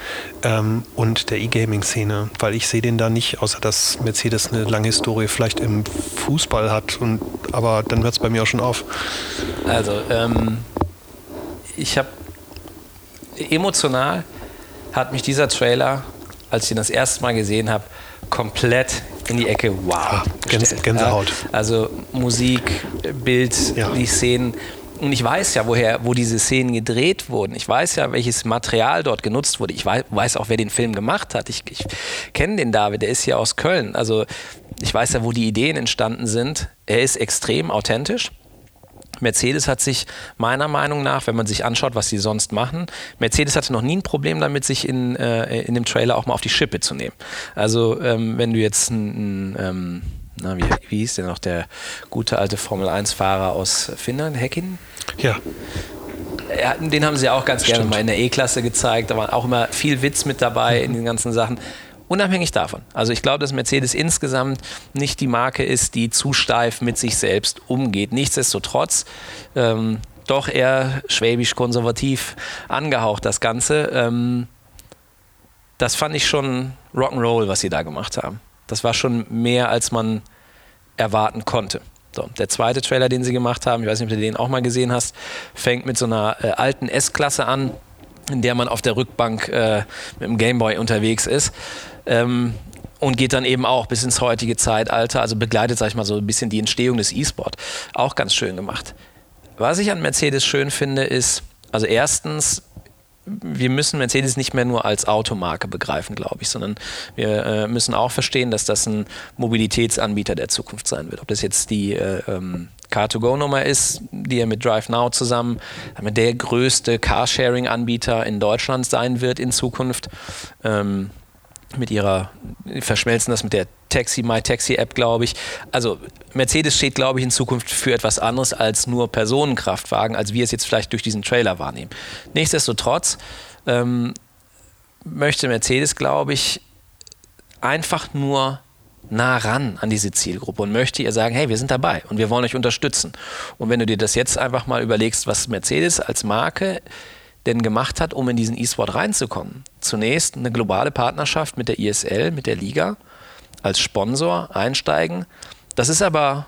ähm, und der E-Gaming-Szene? Weil ich sehe den da nicht, außer dass Mercedes eine lange Historie vielleicht im Fußball hat. Und, aber dann hört es bei mir auch schon auf. Also, ähm, ich habe emotional hat mich dieser Trailer, als ich ihn das erste Mal gesehen habe, komplett in die Ecke wow. Ja, Gänse, Gänsehaut. Ja, also Musik, Bild, ja. die Szenen. Und ich weiß ja, woher, wo diese Szenen gedreht wurden. Ich weiß ja, welches Material dort genutzt wurde. Ich weiß, weiß auch, wer den Film gemacht hat. Ich, ich kenne den David, der ist hier aus Köln. Also ich weiß ja, wo die Ideen entstanden sind. Er ist extrem authentisch. Mercedes hat sich meiner Meinung nach, wenn man sich anschaut, was sie sonst machen, Mercedes hatte noch nie ein Problem damit, sich in, äh, in dem Trailer auch mal auf die Schippe zu nehmen. Also ähm, wenn du jetzt ein, ein ähm, na, wie, wie hieß der noch, der gute alte Formel-1-Fahrer aus Finnland, Heckin? Ja. Ja, den haben sie auch ganz Stimmt. gerne mal in der E-Klasse gezeigt. Da war auch immer viel Witz mit dabei in den ganzen Sachen. Unabhängig davon. Also ich glaube, dass Mercedes insgesamt nicht die Marke ist, die zu steif mit sich selbst umgeht. Nichtsdestotrotz ähm, doch eher schwäbisch-konservativ angehaucht, das Ganze. Ähm, das fand ich schon Rock'n'Roll, was sie da gemacht haben. Das war schon mehr, als man erwarten konnte. So, der zweite Trailer, den sie gemacht haben, ich weiß nicht, ob du den auch mal gesehen hast, fängt mit so einer äh, alten S-Klasse an, in der man auf der Rückbank äh, mit dem Gameboy unterwegs ist. Ähm, und geht dann eben auch bis ins heutige Zeitalter, also begleitet, sag ich mal, so ein bisschen die Entstehung des E-Sport. Auch ganz schön gemacht. Was ich an Mercedes schön finde, ist, also erstens, wir müssen Mercedes nicht mehr nur als Automarke begreifen, glaube ich, sondern wir äh, müssen auch verstehen, dass das ein Mobilitätsanbieter der Zukunft sein wird. Ob das jetzt die äh, ähm, Car2Go-Nummer ist, die er mit DriveNow zusammen der größte Carsharing-Anbieter in Deutschland sein wird in Zukunft. Ähm, mit ihrer, verschmelzen das mit der Taxi, My Taxi App, glaube ich. Also Mercedes steht, glaube ich, in Zukunft für etwas anderes als nur Personenkraftwagen, als wir es jetzt vielleicht durch diesen Trailer wahrnehmen. Nichtsdestotrotz ähm, möchte Mercedes, glaube ich, einfach nur nah ran an diese Zielgruppe und möchte ihr sagen, hey, wir sind dabei und wir wollen euch unterstützen. Und wenn du dir das jetzt einfach mal überlegst, was Mercedes als Marke denn gemacht hat, um in diesen E-Sport reinzukommen. Zunächst eine globale Partnerschaft mit der ISL, mit der Liga, als Sponsor einsteigen. Das ist aber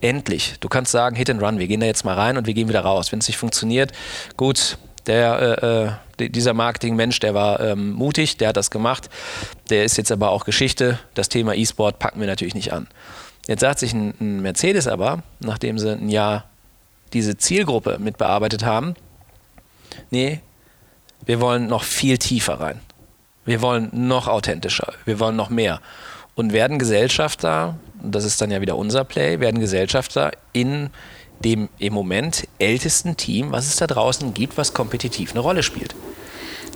endlich. Du kannst sagen, Hit and Run, wir gehen da jetzt mal rein und wir gehen wieder raus. Wenn es nicht funktioniert, gut, der, äh, äh dieser Marketingmensch, der war ähm, mutig, der hat das gemacht. Der ist jetzt aber auch Geschichte. Das Thema E-Sport packen wir natürlich nicht an. Jetzt sagt sich ein, ein Mercedes aber, nachdem sie ein Jahr diese Zielgruppe mitbearbeitet haben, nee, wir wollen noch viel tiefer rein. Wir wollen noch authentischer, wir wollen noch mehr. Und werden Gesellschafter, und das ist dann ja wieder unser Play, werden Gesellschafter in dem im Moment ältesten Team, was es da draußen gibt, was kompetitiv eine Rolle spielt.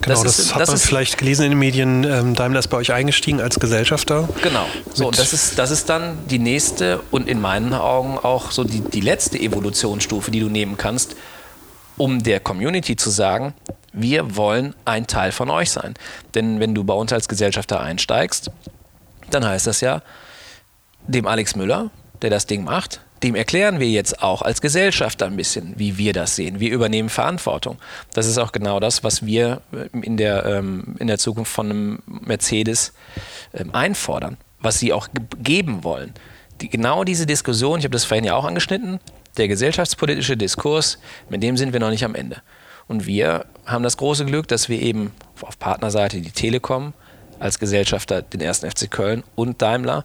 Genau, das, das ist, hat das man vielleicht gelesen in den Medien. Ähm, Daimler ist bei euch eingestiegen als Gesellschafter. Genau. So, und das ist, das ist dann die nächste und in meinen Augen auch so die, die letzte Evolutionsstufe, die du nehmen kannst, um der Community zu sagen, wir wollen ein Teil von euch sein. Denn wenn du bei uns als Gesellschafter einsteigst, dann heißt das ja, dem Alex Müller, der das Ding macht, dem erklären wir jetzt auch als Gesellschafter ein bisschen, wie wir das sehen. Wir übernehmen Verantwortung. Das ist auch genau das, was wir in der, ähm, in der Zukunft von einem Mercedes ähm, einfordern, was sie auch geben wollen. Die, genau diese Diskussion, ich habe das vorhin ja auch angeschnitten, der gesellschaftspolitische Diskurs, mit dem sind wir noch nicht am Ende. Und wir haben das große Glück, dass wir eben auf Partnerseite die Telekom als Gesellschafter den ersten FC Köln und Daimler.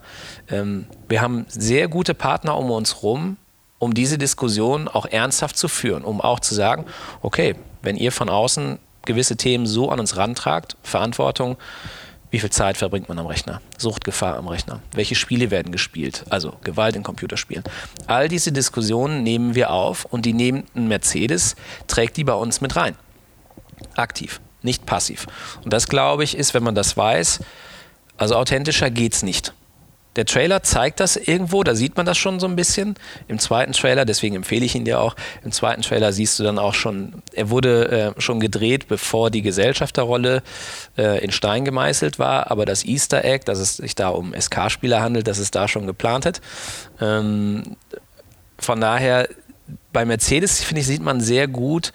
Ähm, wir haben sehr gute Partner um uns herum, um diese Diskussion auch ernsthaft zu führen, um auch zu sagen, okay, wenn ihr von außen gewisse Themen so an uns rantragt, Verantwortung, Wie viel Zeit verbringt man am Rechner? Suchtgefahr am Rechner? Welche Spiele werden gespielt? Also Gewalt in Computerspielen. All diese Diskussionen nehmen wir auf und die nehmen ein Mercedes, trägt die bei uns mit rein. Aktiv, nicht passiv. Und das, glaube ich, ist, wenn man das weiß, also authentischer geht es nicht. Der Trailer zeigt das irgendwo, da sieht man das schon so ein bisschen. Im zweiten Trailer, deswegen empfehle ich ihn dir auch, im zweiten Trailer siehst du dann auch schon, er wurde äh, schon gedreht, bevor die Gesellschafterrolle äh, in Stein gemeißelt war, aber das Easter Egg, dass es sich da um SK-Spieler handelt, das ist da schon geplant hat. Ähm, von daher, bei Mercedes, finde ich, sieht man sehr gut,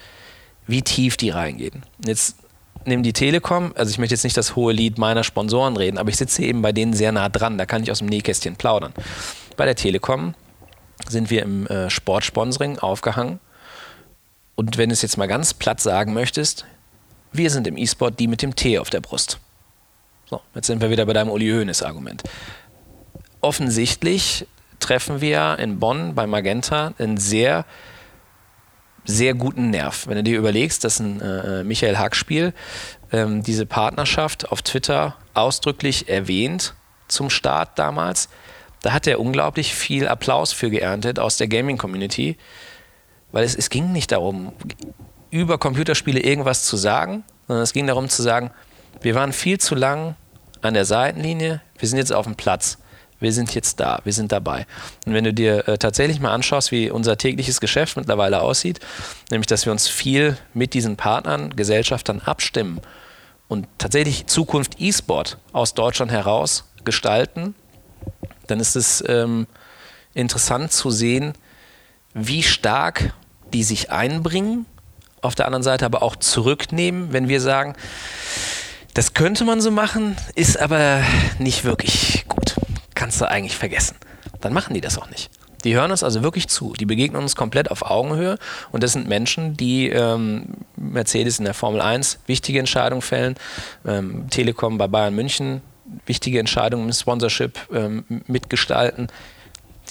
wie tief die reingehen. Jetzt nimm die Telekom, also ich möchte jetzt nicht das hohe Lied meiner Sponsoren reden, aber ich sitze eben bei denen sehr nah dran, da kann ich aus dem Nähkästchen plaudern. Bei der Telekom sind wir im äh, Sportsponsoring aufgehangen und wenn du es jetzt mal ganz platt sagen möchtest, wir sind im E-Sport die mit dem T auf der Brust. So, jetzt sind wir wieder bei deinem Uli Hoeneß Argument. Offensichtlich treffen wir in Bonn bei Magenta einen sehr sehr guten Nerv. Wenn du dir überlegst, dass ein äh, Michael Hack-Spiel ähm, diese Partnerschaft auf Twitter ausdrücklich erwähnt zum Start damals, da hat er unglaublich viel Applaus für geerntet aus der Gaming-Community, weil es, es ging nicht darum, über Computerspiele irgendwas zu sagen, sondern es ging darum zu sagen, wir waren viel zu lang an der Seitenlinie, wir sind jetzt auf dem Platz wir sind jetzt da, wir sind dabei. Und wenn du dir äh, tatsächlich mal anschaust, wie unser tägliches Geschäft mittlerweile aussieht, nämlich dass wir uns viel mit diesen Partnern, Gesellschaftern abstimmen und tatsächlich Zukunft E-Sport aus Deutschland heraus gestalten, dann ist es ähm, interessant zu sehen, wie stark die sich einbringen, auf der anderen Seite aber auch zurücknehmen, wenn wir sagen, das könnte man so machen, ist aber nicht wirklich gut kannst du eigentlich vergessen. Dann machen die das auch nicht. Die hören uns also wirklich zu. Die begegnen uns komplett auf Augenhöhe. Und das sind Menschen, die ähm, Mercedes in der Formel 1 wichtige Entscheidungen fällen, ähm, Telekom bei Bayern München wichtige Entscheidungen im Sponsorship ähm, mitgestalten.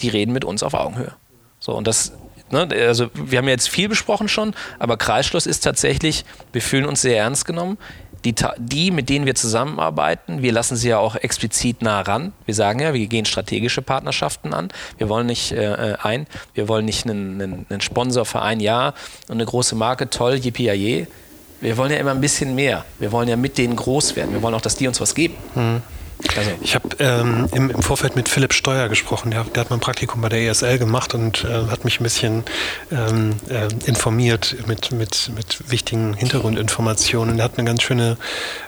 Die reden mit uns auf Augenhöhe. So, und das, ne, also wir haben jetzt viel besprochen schon, aber Kreisschluss ist tatsächlich, wir fühlen uns sehr ernst genommen die, die, mit denen wir zusammenarbeiten, wir lassen sie ja auch explizit nah ran. Wir sagen ja, wir gehen strategische Partnerschaften an. Wir wollen nicht äh, ein, wir wollen nicht einen, einen, einen, Sponsor für ein Jahr und eine große Marke, toll, yippie Wir wollen ja immer ein bisschen mehr. Wir wollen ja mit denen groß werden. Wir wollen auch, dass die uns was geben. Mhm. Also. Ich habe ähm, im, im, Vorfeld mit Philipp Steuer gesprochen. Der, der, hat mein Praktikum bei der ESL gemacht und äh, hat mich ein bisschen ähm, äh, informiert mit, mit, mit wichtigen Hintergrundinformationen. Er hat einen ganz, schöne,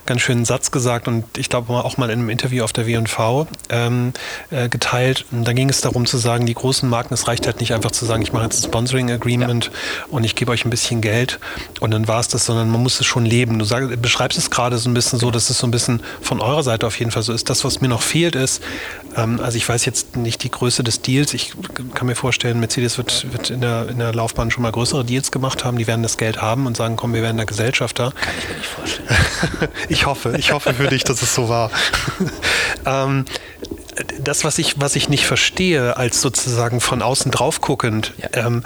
ganz schönen Satz gesagt und ich glaube auch mal in einem Interview auf der WV ähm, äh, geteilt. Und da ging es darum zu sagen, die großen Marken, es reicht halt nicht einfach zu sagen, ich mache jetzt ein Sponsoring Agreement ja. und ich gebe euch ein bisschen Geld und dann war es das, sondern man muss es schon leben. Du sag, beschreibst es gerade so ein bisschen so, dass es so ein bisschen von eurer Seite auf jeden Fall so ist ist. Das, was mir noch fehlt, ist, ähm, also ich weiß jetzt nicht die Größe des Deals. Ich kann mir vorstellen, Mercedes wird, wird in, der, in der Laufbahn schon mal größere Deals gemacht haben. Die werden das Geld haben und sagen, komm, wir werden der Gesellschafter. Kann ich mir nicht vorstellen. ich hoffe, ich hoffe für dich, dass es so war. ähm, das, was ich, was ich nicht verstehe, als sozusagen von außen drauf guckend, ja. ähm,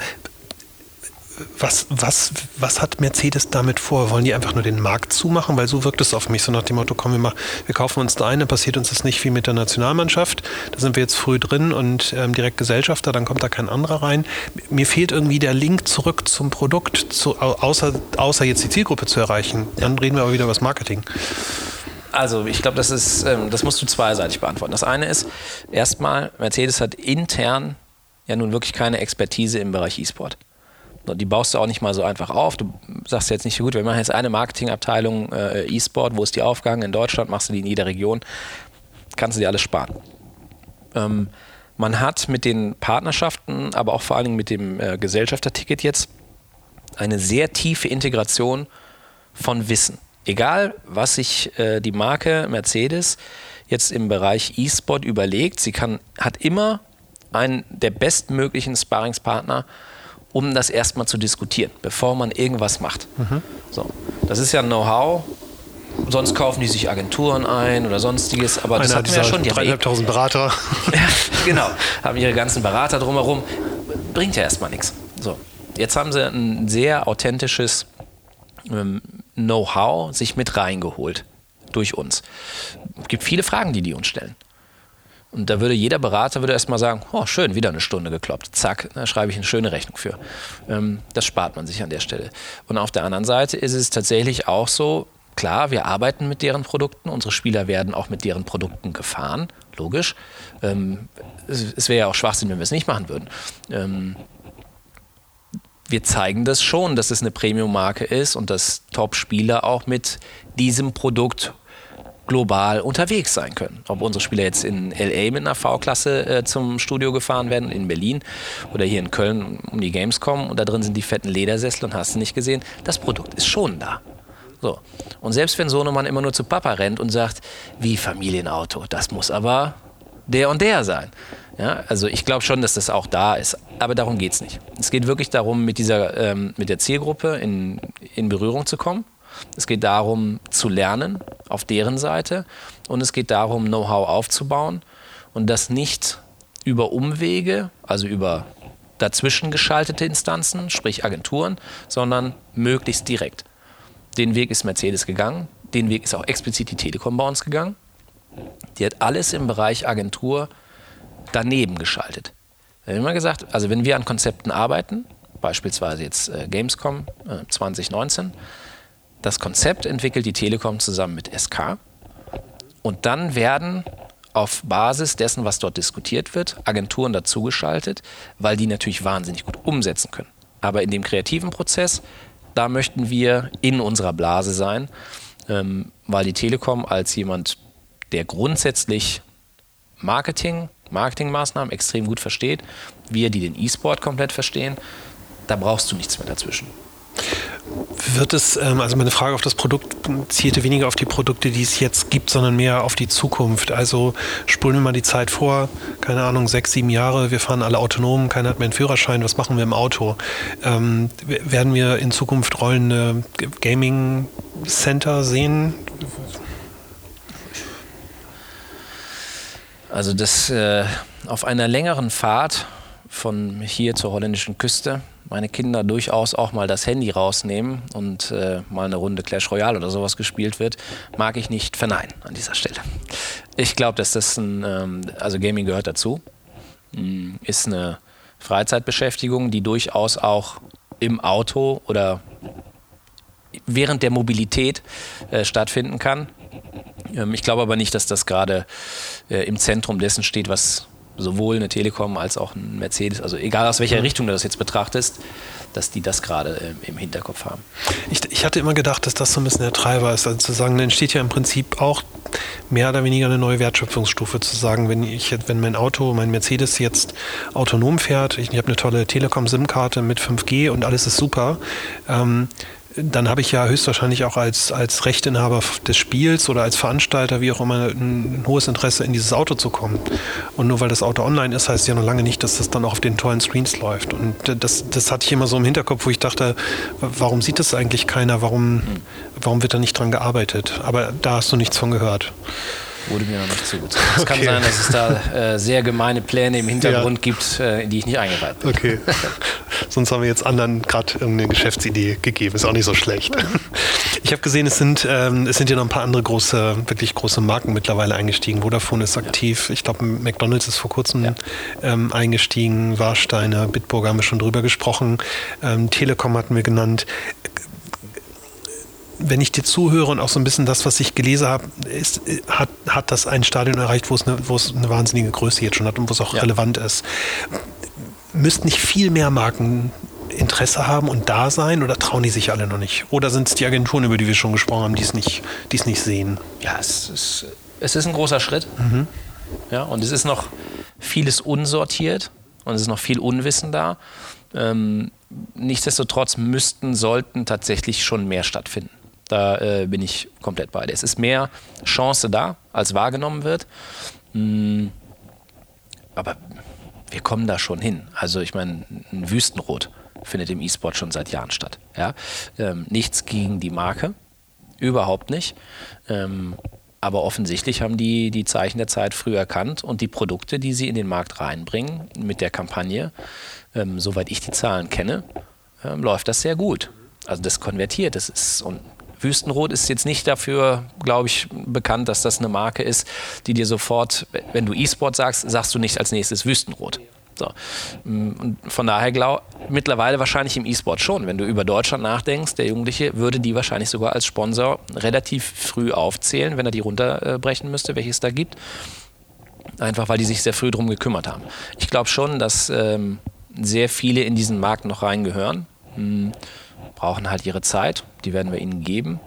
was, was, was hat Mercedes damit vor? Wollen die einfach nur den Markt zumachen? Weil so wirkt es auf mich, so nach dem Motto, komm, wir, machen, wir kaufen uns da ein, dann passiert uns das nicht wie mit der Nationalmannschaft. Da sind wir jetzt früh drin und ähm, direkt Gesellschafter, dann kommt da kein anderer rein. Mir fehlt irgendwie der Link zurück zum Produkt, zu, außer, außer jetzt die Zielgruppe zu erreichen. Dann reden wir aber wieder über das Marketing. Also ich glaube, das ist, ähm, das musst du zweiseitig beantworten. Das eine ist, erstmal, Mercedes hat intern ja nun wirklich keine Expertise im Bereich E-Sport. Die baust du auch nicht mal so einfach auf. Du sagst jetzt nicht, gut, wir machen jetzt eine Marketingabteilung äh, E-Sport, wo ist die aufgegangen? In Deutschland machst du die in jeder Region. Kannst du dir alles sparen. Ähm, man hat mit den Partnerschaften, aber auch vor allen Dingen mit dem äh, Gesellschafterticket jetzt eine sehr tiefe Integration von Wissen. Egal, was sich äh, die Marke Mercedes jetzt im Bereich E-Sport überlegt, sie kann, hat immer einen der bestmöglichen Sparringspartner um das erstmal zu diskutieren, bevor man irgendwas macht. Mhm. So. Das ist ja ein Know-how. Sonst kaufen die sich Agenturen ein oder sonstiges, aber das hatten wir ja schon. Die dreieinhalbtausend Berater. ja, genau, haben ihre ganzen Berater drumherum. Bringt ja erstmal nichts. So. Jetzt haben sie ein sehr authentisches ähm, Know-how sich mit reingeholt. durch uns. Es gibt viele Fragen, die die uns stellen. Und da würde jeder Berater würde erstmal sagen, oh schön, wieder eine Stunde gekloppt. Zack, da schreibe ich eine schöne Rechnung für. Ähm, das spart man sich an der Stelle. Und auf der anderen Seite ist es tatsächlich auch so, klar, wir arbeiten mit deren Produkten, unsere Spieler werden auch mit deren Produkten gefahren, logisch. Ähm, es, wäre ja auch Schwachsinn, wenn wir es nicht machen würden. Ähm, wir zeigen das schon, dass es eine Premium-Marke ist und dass Top-Spieler auch mit diesem Produkt global unterwegs sein können. Ob unsere Spieler jetzt in LA mit einer V-Klasse äh, zum Studio gefahren werden, in Berlin oder hier in Köln um die Games kommen und da drin sind die fetten Ledersessel und hast du nicht gesehen, das Produkt ist schon da. So. Und selbst wenn Sohnemann immer nur zu Papa rennt und sagt, wie Familienauto, das muss aber der und der sein. Ja, also ich glaube schon, dass das auch da ist, aber darum geht es nicht. Es geht wirklich darum, mit, dieser, ähm, mit der Zielgruppe in, in Berührung zu kommen es geht darum, zu lernen auf deren Seite und es geht darum, Know-how aufzubauen und das nicht über Umwege, also über dazwischen geschaltete Instanzen, sprich Agenturen, sondern möglichst direkt. Den Weg ist Mercedes gegangen, den Weg ist auch explizit die Telekom bei uns gegangen. Die hat alles im Bereich Agentur daneben geschaltet. Wir haben immer gesagt, also wenn wir an Konzepten arbeiten, beispielsweise jetzt äh, Gamescom äh, 2019, das Konzept entwickelt die Telekom zusammen mit SK und dann werden auf Basis dessen, was dort diskutiert wird, Agenturen dazugeschaltet, weil die natürlich wahnsinnig gut umsetzen können. Aber in dem kreativen Prozess, da möchten wir in unserer Blase sein, ähm, weil die Telekom als jemand, der grundsätzlich Marketing, Marketingmaßnahmen extrem gut versteht, wir, die den E-Sport komplett verstehen, da brauchst du nichts mehr dazwischen. Wird es, ähm, also meine Frage auf das Produkt zielte weniger auf die Produkte, die es jetzt gibt, sondern mehr auf die Zukunft. Also spulen wir mal die Zeit vor, keine Ahnung, sechs, sieben Jahre, wir fahren alle autonom, keiner hat mehr einen Führerschein, was machen wir im Auto? Ähm, werden wir in Zukunft rollende Gaming-Center sehen? Also das äh, auf einer längeren Fahrt von hier zur holländischen Küste meine Kinder durchaus auch mal das Handy rausnehmen und äh, mal eine Runde Clash Royale oder sowas gespielt wird, mag ich nicht verneinen an dieser Stelle. Ich glaube, dass das ein, ähm, also Gaming gehört dazu, mm, ist eine Freizeitbeschäftigung, die durchaus auch im Auto oder während der Mobilität äh, stattfinden kann. Ähm, ich glaube aber nicht, dass das gerade äh, im Zentrum dessen steht, was sowohl eine Telekom als auch ein Mercedes, also egal aus welcher. Richtung du das jetzt betrachtest, dass die das gerade äh, im Hinterkopf haben. Ich, ich, hatte immer gedacht, dass das so ein bisschen der Treiber ist. Also zu sagen, dann entsteht ja im Prinzip auch mehr oder weniger eine neue Wertschöpfungsstufe. Zu sagen, wenn ich, wenn mein Auto, mein Mercedes jetzt autonom fährt, ich, ich habe eine tolle Telekom-SIM-Karte mit 5G und alles ist super, ähm, dann habe ich ja höchstwahrscheinlich auch als, als Rechteinhaber des Spiels oder als Veranstalter, wie auch immer, ein, hohes Interesse, in dieses Auto zu kommen. Und nur weil das Auto online ist, heißt ja noch lange nicht, dass das dann auch auf den tollen Screens läuft. Und das, das hatte ich immer so im Hinterkopf, wo ich dachte, warum sieht das eigentlich keiner? Warum, warum wird da nicht dran gearbeitet? Aber da hast du nichts von gehört. Wurde mir noch nicht zugetragen. Es okay. kann sein, dass es da äh, sehr gemeine Pläne im Hintergrund ja. gibt, äh, in die ich nicht eingeweiht bin. Okay. Sonst haben wir jetzt anderen gerade irgendeine Geschäftsidee gegeben. Ist auch nicht so schlecht. Ich habe gesehen, es sind, ähm, es sind ja noch ein paar andere große, wirklich große Marken mittlerweile eingestiegen. Vodafone ist aktiv. Ja. Ich glaube, McDonalds ist vor kurzem ja. ähm, eingestiegen. Warsteiner, Bitburger haben wir schon drüber gesprochen. Ähm, Telekom hatten wir genannt wenn ich dir zuhöre und auch so ein bisschen das, was ich gelesen habe, ist, hat, hat das ein Stadion erreicht, wo es, eine, wo es eine wahnsinnige Größe jetzt schon hat und wo es auch ja. relevant ist. Müssten nicht viel mehr Marken Interesse haben und da sein oder trauen die sich alle noch nicht? Oder sind es die Agenturen, über die wir schon gesprochen haben, die es nicht, die es nicht sehen? Ja, es ist, es ist ein großer Schritt. Mhm. Ja, und es ist noch vieles unsortiert und es ist noch viel Unwissen da. Ähm, nichtsdestotrotz müssten, sollten tatsächlich schon mehr stattfinden. Da äh, bin ich komplett bei dir. Es ist mehr Chance da, als wahrgenommen wird. Mm, aber wir kommen da schon hin. Also ich meine, ein Wüstenrot findet im E-Sport schon seit Jahren statt. Ja? Ähm, nichts gegen die Marke, überhaupt nicht. Ähm, aber offensichtlich haben die die Zeichen der Zeit früh erkannt und die Produkte, die sie in den Markt reinbringen mit der Kampagne, ähm, soweit ich die Zahlen kenne, ähm, läuft das sehr gut. Also das konvertiert, das ist und Wüstenrot ist jetzt nicht dafür, glaube ich, bekannt, dass das eine Marke ist, die dir sofort, wenn du E-Sport sagst, sagst du nicht als nächstes Wüstenrot. So. Und von daher glaube mittlerweile wahrscheinlich im E-Sport schon. Wenn du über Deutschland nachdenkst, der Jugendliche würde die wahrscheinlich sogar als Sponsor relativ früh aufzählen, wenn er die runterbrechen müsste, welche es da gibt. Einfach weil die sich sehr früh darum gekümmert haben. Ich glaube schon, dass ähm, sehr viele in diesen Markt noch reingehören. Hm, brauchen halt ihre Zeit, die werden wir ihnen geben.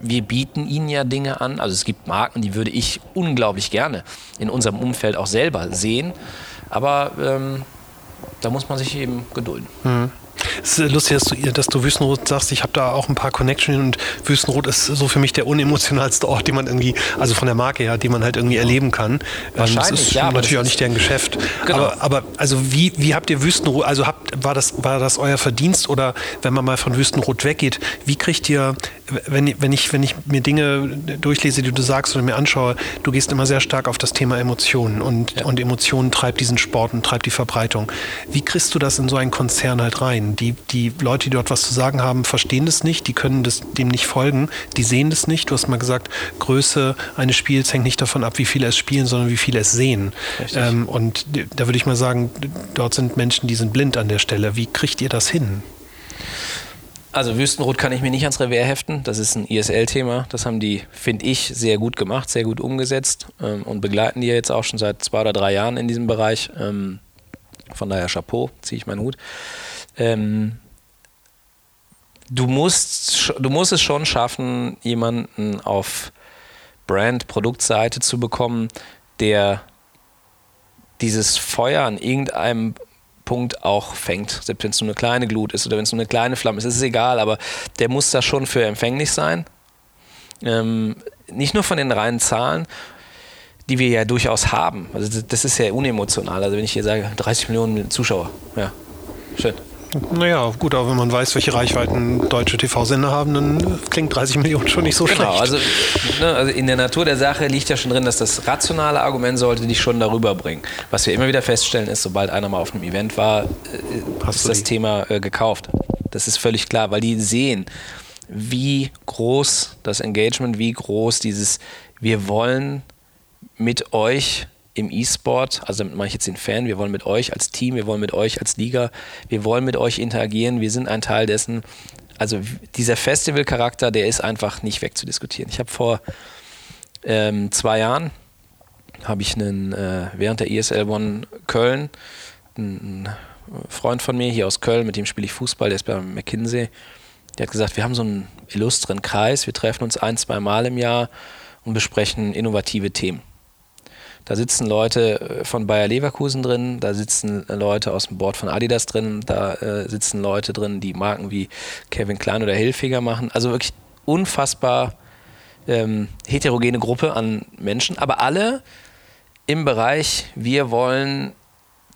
Wir bieten ihnen ja Dinge an. Also es gibt Marken, die würde ich unglaublich gerne in unserem Umfeld auch selber sehen. Aber ähm, da muss man sich eben gedulden. Mhm. Es ist lustig, dass du, dass du Wüstenrot sagst. Ich habe da auch ein paar Connections und Wüstenrot ist so für mich der unemotionalste Ort, den man irgendwie, also von der Marke her, den man halt irgendwie erleben kann. Ähm, Wahrscheinlich, das ist ja, natürlich auch nicht deren Geschäft. Genau. Aber, aber also wie, wie habt ihr Wüstenrot, also habt, war, das, war das euer Verdienst oder wenn man mal von Wüstenrot weggeht, wie kriegt ihr, wenn, wenn, ich, wenn ich mir Dinge durchlese, die du sagst oder mir anschaue, du gehst immer sehr stark auf das Thema Emotionen und, ja. und Emotionen treibt diesen Sport und treibt die Verbreitung. Wie kriegst du das in so einen Konzern halt rein? Die, die Leute, die dort was zu sagen haben, verstehen das nicht, die können das, dem nicht folgen, die sehen das nicht. Du hast mal gesagt, Größe eines Spiels hängt nicht davon ab, wie viele es spielen, sondern wie viele es sehen. Ähm, und da würde ich mal sagen, dort sind Menschen, die sind blind an der Stelle. Wie kriegt ihr das hin? Also Wüstenrot kann ich mir nicht ans Revers heften. Das ist ein ISL-Thema. Das haben die, finde ich, sehr gut gemacht, sehr gut umgesetzt ähm, und begleiten die jetzt auch schon seit zwei oder drei Jahren in diesem Bereich. Ähm, von daher Chapeau, ziehe ich meinen Hut. Ähm, du, musst, du musst es schon schaffen, jemanden auf Brand-Produktseite zu bekommen, der dieses Feuer an irgendeinem Punkt auch fängt. Selbst wenn es nur eine kleine Glut ist oder wenn es nur eine kleine Flamme ist, ist es egal, aber der muss da schon für empfänglich sein. Ähm, nicht nur von den reinen Zahlen, die wir ja durchaus haben. Also das ist ja unemotional. Also wenn ich hier sage, 30 Millionen Zuschauer, ja, schön. Naja, gut, aber wenn man weiß, welche Reichweiten deutsche TV-Sender haben, dann klingt 30 Millionen schon nicht so genau, schlecht. Also, ne, also in der Natur der Sache liegt ja schon drin, dass das rationale Argument sollte dich schon darüber bringen. Was wir immer wieder feststellen, ist, sobald einer mal auf einem Event war, äh, ist das Thema äh, gekauft. Das ist völlig klar, weil die sehen, wie groß das Engagement, wie groß dieses Wir wollen mit euch im E-Sport, also damit mache ich jetzt den Fan, wir wollen mit euch als Team, wir wollen mit euch als Liga, wir wollen mit euch interagieren, wir sind ein Teil dessen. Also dieser Festival-Charakter, der ist einfach nicht wegzudiskutieren. Ich habe vor ähm, zwei Jahren, habe ich einen, äh, während der ESL One Köln, einen Freund von mir hier aus Köln, mit dem spiele ich Fußball, der ist bei McKinsey, der hat gesagt, wir haben so einen illustren Kreis, wir treffen uns ein, zwei Mal im Jahr und besprechen innovative Themen. Da sitzen Leute äh, von Bayer Leverkusen drin, da sitzen Leute aus dem Board von Adidas drin, da äh, sitzen Leute drin, die Marken wie Kevin Klein oder Hilfiger machen. Also wirklich unfassbar ähm, heterogene Gruppe an Menschen, aber alle im Bereich, wir wollen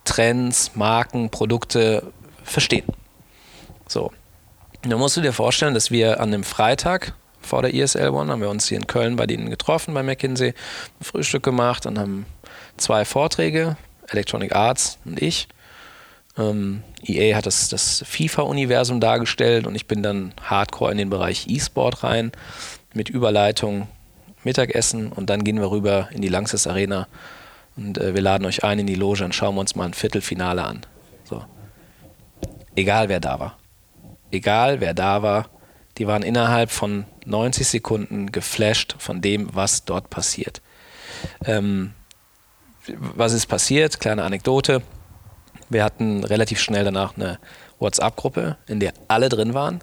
Trends, Marken, Produkte verstehen. So. Da musst du dir vorstellen, dass wir an einem Freitag vor der ESL One, haben wir uns hier in Köln bei denen getroffen, bei McKinsey, ein Frühstück gemacht und haben zwei Vorträge, Electronic Arts und ich. Ähm, EA hat das, das FIFA-Universum dargestellt und ich bin dann hardcore in den Bereich E-Sport rein mit Überleitung, Mittagessen und dann gehen wir rüber in die Langsys Arena und äh, wir laden euch ein in die Loge und schauen uns mal ein Viertelfinale an. So. Egal wer da war. Egal wer da war, die waren innerhalb von 90 Sekunden geflasht von dem, was dort passiert. Ähm, was ist passiert? Kleine Anekdote. Wir hatten relativ schnell danach eine WhatsApp-Gruppe, in der alle drin waren.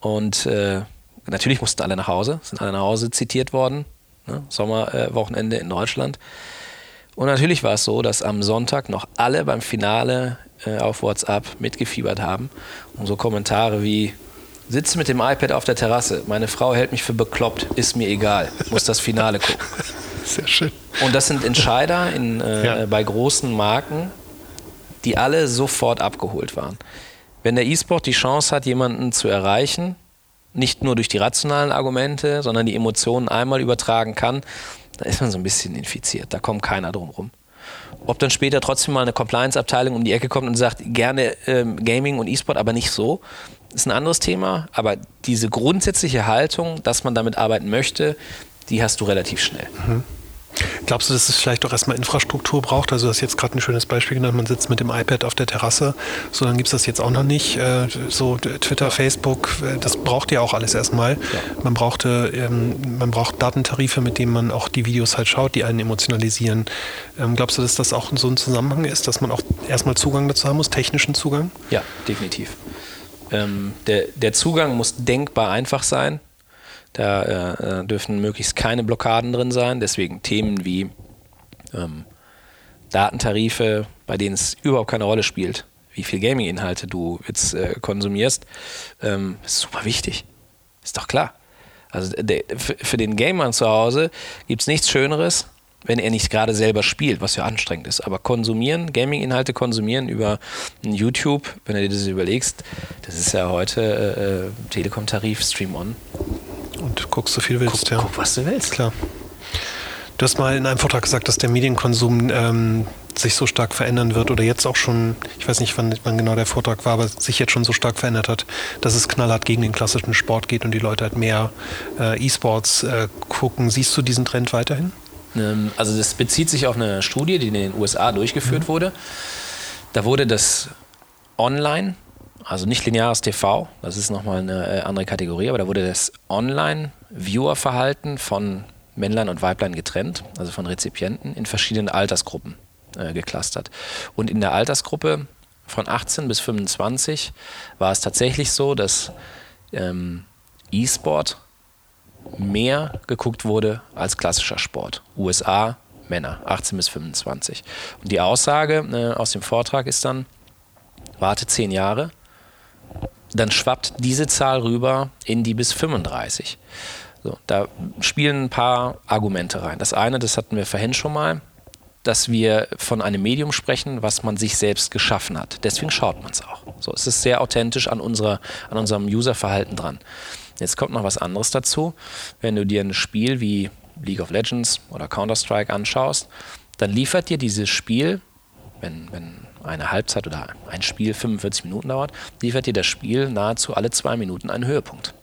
Und äh, natürlich mussten alle nach Hause, sind alle nach Hause zitiert worden. Ne? Sommerwochenende äh, in Deutschland. Und natürlich war es so, dass am Sonntag noch alle beim Finale äh, auf WhatsApp mitgefiebert haben. Und so Kommentare wie, sitze mit dem iPad auf der Terrasse. Meine Frau hält mich für bekloppt. Ist mir egal. Muss das Finale gucken. Sehr schön. Und das sind Entscheider in, äh, ja. bei großen Marken, die alle sofort abgeholt waren. Wenn der E-Sport die Chance hat, jemanden zu erreichen, nicht nur durch die rationalen Argumente, sondern die Emotionen einmal übertragen kann, dann ist man so ein bisschen infiziert. Da kommt keiner drum rum. Ob dann später trotzdem mal eine Compliance-Abteilung um die Ecke kommt und sagt, gerne ähm, Gaming und E-Sport, aber nicht so, ist ein anderes Thema, aber diese grundsätzliche Haltung, dass man damit arbeiten möchte, die hast du relativ schnell. Mhm. Glaubst du, dass es vielleicht auch erstmal Infrastruktur braucht? Also, du hast jetzt gerade ein schönes Beispiel genannt, man sitzt mit dem iPad auf der Terrasse. So, dann gibt es das jetzt auch noch nicht. Äh, so Twitter, Facebook, äh, das braucht ja auch alles erstmal. Ja. Man, brauchte, ähm, man braucht Datentarife, mit denen man auch die Videos halt schaut, die einen emotionalisieren. Ähm, glaubst du, dass das auch so ein Zusammenhang ist, dass man auch erstmal Zugang dazu haben muss, technischen Zugang? Ja, definitiv. Ähm, der, der Zugang muss denkbar einfach sein. Da äh, äh, dürfen möglichst keine Blockaden drin sein. Deswegen Themen wie ähm, Datentarife, bei denen es überhaupt keine Rolle spielt, wie viel Gaming-Inhalte du jetzt äh, konsumierst, ähm, ist super wichtig. Ist doch klar. Also der, für den Gamer zu Hause gibt es nichts Schöneres, wenn er nicht gerade selber spielt, was ja anstrengend ist. Aber konsumieren, Gaming-Inhalte konsumieren über YouTube, wenn du dir das überlegst, das ist ja heute äh, äh Telekom-Tarif, Stream On. Und guckst so viel willst, guck, ja. Guck, was du willst. Klar. Du hast mal in einem Vortrag gesagt, dass der Medienkonsum ähm, sich so stark verändern wird oder jetzt auch schon, ich weiß nicht, wann, wann, genau der Vortrag war, aber sich jetzt schon so stark verändert hat, dass es knallhart gegen den klassischen Sport geht und die Leute halt mehr äh, E-Sports äh, gucken. Siehst du diesen Trend weiterhin? Ähm, also das bezieht sich auf eine Studie, die in den USA durchgeführt mhm. wurde. Da wurde das Online, also nicht lineares TV, das ist nochmal eine äh, andere Kategorie, aber da wurde das Online-Viewer-Verhalten von Männlein und Weiblein getrennt, also von Rezipienten, in verschiedenen Altersgruppen äh, geclustert. Und in der Altersgruppe von 18 bis 25 war es tatsächlich so, dass ähm, E-Sport mehr geguckt wurde als klassischer Sport. USA, Männer, 18 bis 25. Und die Aussage äh, aus dem Vortrag ist dann, warte 10 Jahre, dann schwappt diese Zahl rüber in die bis 35. So, da spielen ein paar Argumente rein. Das eine, das hatten wir vorhin schon mal, dass wir von einem Medium sprechen, was man sich selbst geschaffen hat. Deswegen schaut man es auch. So, es ist sehr authentisch an, unserer, an unserem Userverhalten dran. Jetzt kommt noch was anderes dazu. Wenn du dir ein Spiel wie League of Legends oder Counter-Strike anschaust, dann liefert dir dieses Spiel, wenn, wenn eine Halbzeit oder ein Spiel 45 Minuten dauert, liefert dir das Spiel nahezu alle zwei Minuten einen Höhepunkt.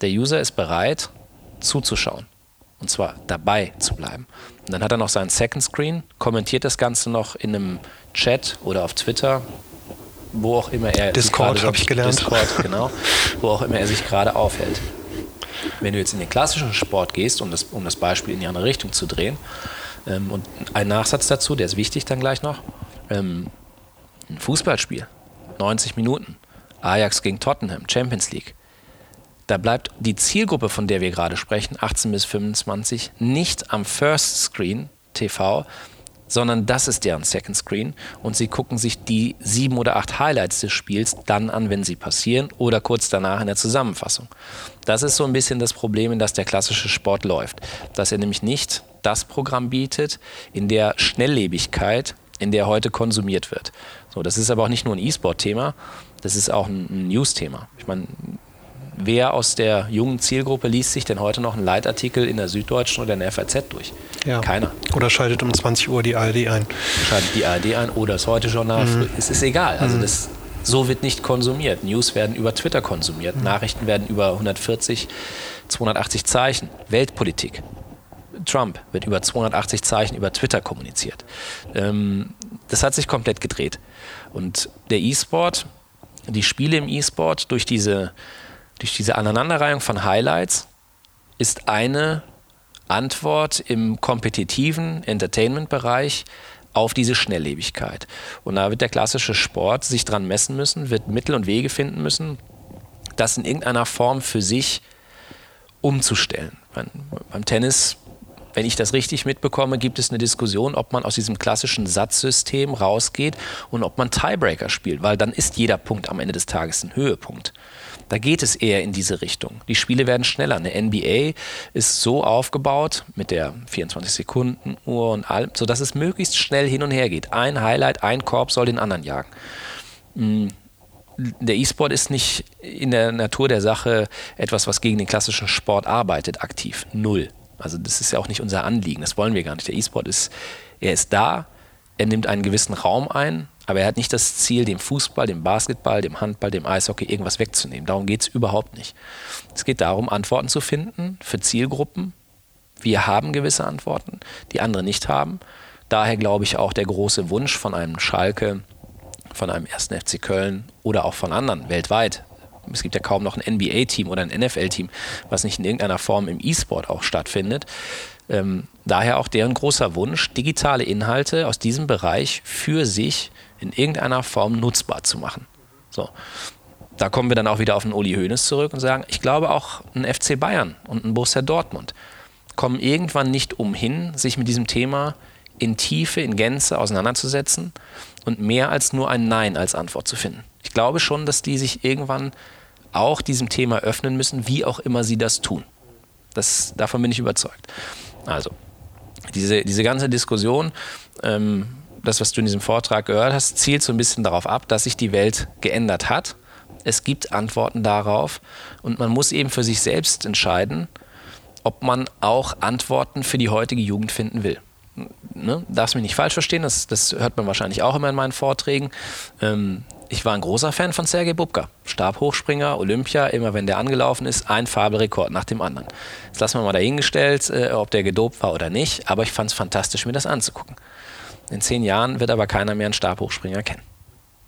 Der User ist bereit, zuzuschauen. Und zwar dabei zu bleiben. Und dann hat er noch seinen Second Screen, kommentiert das Ganze noch in einem Chat oder auf Twitter wo auch immer er Discord habe ich gelernt. Discord, genau, wo auch immer er sich gerade aufhält. Wenn du jetzt in den klassischen Sport gehst, um das, um das Beispiel in die andere Richtung zu drehen, ähm, und ein Nachsatz dazu, der ist wichtig dann gleich noch, ähm, ein Fußballspiel, 90 Minuten, Ajax gegen Tottenham, Champions League. Da bleibt die Zielgruppe, von der wir gerade sprechen, 18 bis 25, nicht am First Screen TV, sondern das ist deren Second Screen und sie gucken sich die sieben oder acht Highlights des Spiels dann an, wenn sie passieren oder kurz danach in der Zusammenfassung. Das ist so ein bisschen das Problem, in das der klassische Sport läuft, dass er nämlich nicht das Programm bietet in der Schnelllebigkeit, in der heute konsumiert wird. So, das ist aber auch nicht nur ein E-Sport-Thema, das ist auch ein News-Thema. Ich meine, wer aus der jungen Zielgruppe liest sich denn heute noch einen Leitartikel in der Süddeutschen oder in der FAZ durch? Ja. Keiner. Oder schaltet um 20 Uhr die ARD ein. Schaltet die ARD ein oder das Heute-Journal. Mhm. Es ist egal. Also mhm. das, so wird nicht konsumiert. News werden über Twitter konsumiert. Mhm. Nachrichten werden über 140, 280 Zeichen. Weltpolitik. Trump wird über 280 Zeichen über Twitter kommuniziert. Ähm, das hat sich komplett gedreht. Und der E-Sport, die Spiele im E-Sport durch diese durch diese Aneinanderreihung von Highlights ist eine Antwort im kompetitiven Entertainment-Bereich auf diese Schnelllebigkeit. Und da wird der klassische Sport sich dran messen müssen, wird Mittel und Wege finden müssen, das in irgendeiner Form für sich umzustellen. Beim Tennis, wenn ich das richtig mitbekomme, gibt es eine Diskussion, ob man aus diesem klassischen Satzsystem rausgeht und ob man Tiebreaker spielt, weil dann ist jeder Punkt am Ende des Tages ein Höhepunkt. Da geht es eher in diese Richtung. Die Spiele werden schneller. Eine NBA ist so aufgebaut mit der 24-Sekunden-Uhr und allem, sodass es möglichst schnell hin und her geht. Ein Highlight, ein Korb soll den anderen jagen. Mm, der E-Sport ist nicht in der Natur der Sache etwas, was gegen den klassischen Sport arbeitet, aktiv. Null. Also das ist ja auch nicht unser Anliegen, das wollen wir gar nicht. Der E-Sport ist, er ist da, er nimmt einen gewissen Raum ein, Aber er hat nicht das Ziel, dem Fußball, dem Basketball, dem Handball, dem Eishockey irgendwas wegzunehmen. Darum geht es überhaupt nicht. Es geht darum, Antworten zu finden für Zielgruppen. Wir haben gewisse Antworten, die andere nicht haben. Daher glaube ich auch der große Wunsch von einem Schalke, von einem 1. FC Köln oder auch von anderen weltweit. Es gibt ja kaum noch ein NBA-Team oder ein NFL-Team, was nicht in irgendeiner Form im E-Sport auch stattfindet. Ähm, daher auch deren großer Wunsch, digitale Inhalte aus diesem Bereich für sich in irgendeiner Form nutzbar zu machen. So. Da kommen wir dann auch wieder auf den Uli Hoeneß zurück und sagen, ich glaube auch ein FC Bayern und ein Borussia Dortmund kommen irgendwann nicht umhin, sich mit diesem Thema in Tiefe, in Gänze auseinanderzusetzen und mehr als nur ein Nein als Antwort zu finden. Ich glaube schon, dass die sich irgendwann auch diesem Thema öffnen müssen, wie auch immer sie das tun. Das, davon bin ich überzeugt. Also, diese, diese ganze Diskussion, ähm, das, was du in diesem Vortrag gehört hast, zielt so ein bisschen darauf ab, dass sich die Welt geändert hat. Es gibt Antworten darauf und man muss eben für sich selbst entscheiden, ob man auch Antworten für die heutige Jugend finden will. Ne? Darfst mich nicht falsch verstehen, das, das hört man wahrscheinlich auch immer in meinen Vorträgen. Ähm, ich war ein großer Fan von Sergei Bubka. Stabhochspringer, Olympia, immer wenn der angelaufen ist, ein Fabelrekord nach dem anderen. Das lassen wir mal dahingestellt, äh, ob der gedopt war oder nicht, aber ich fand es fantastisch, mir das anzugucken. In zehn Jahren wird aber keiner mehr einen Stabhochspringer kennen.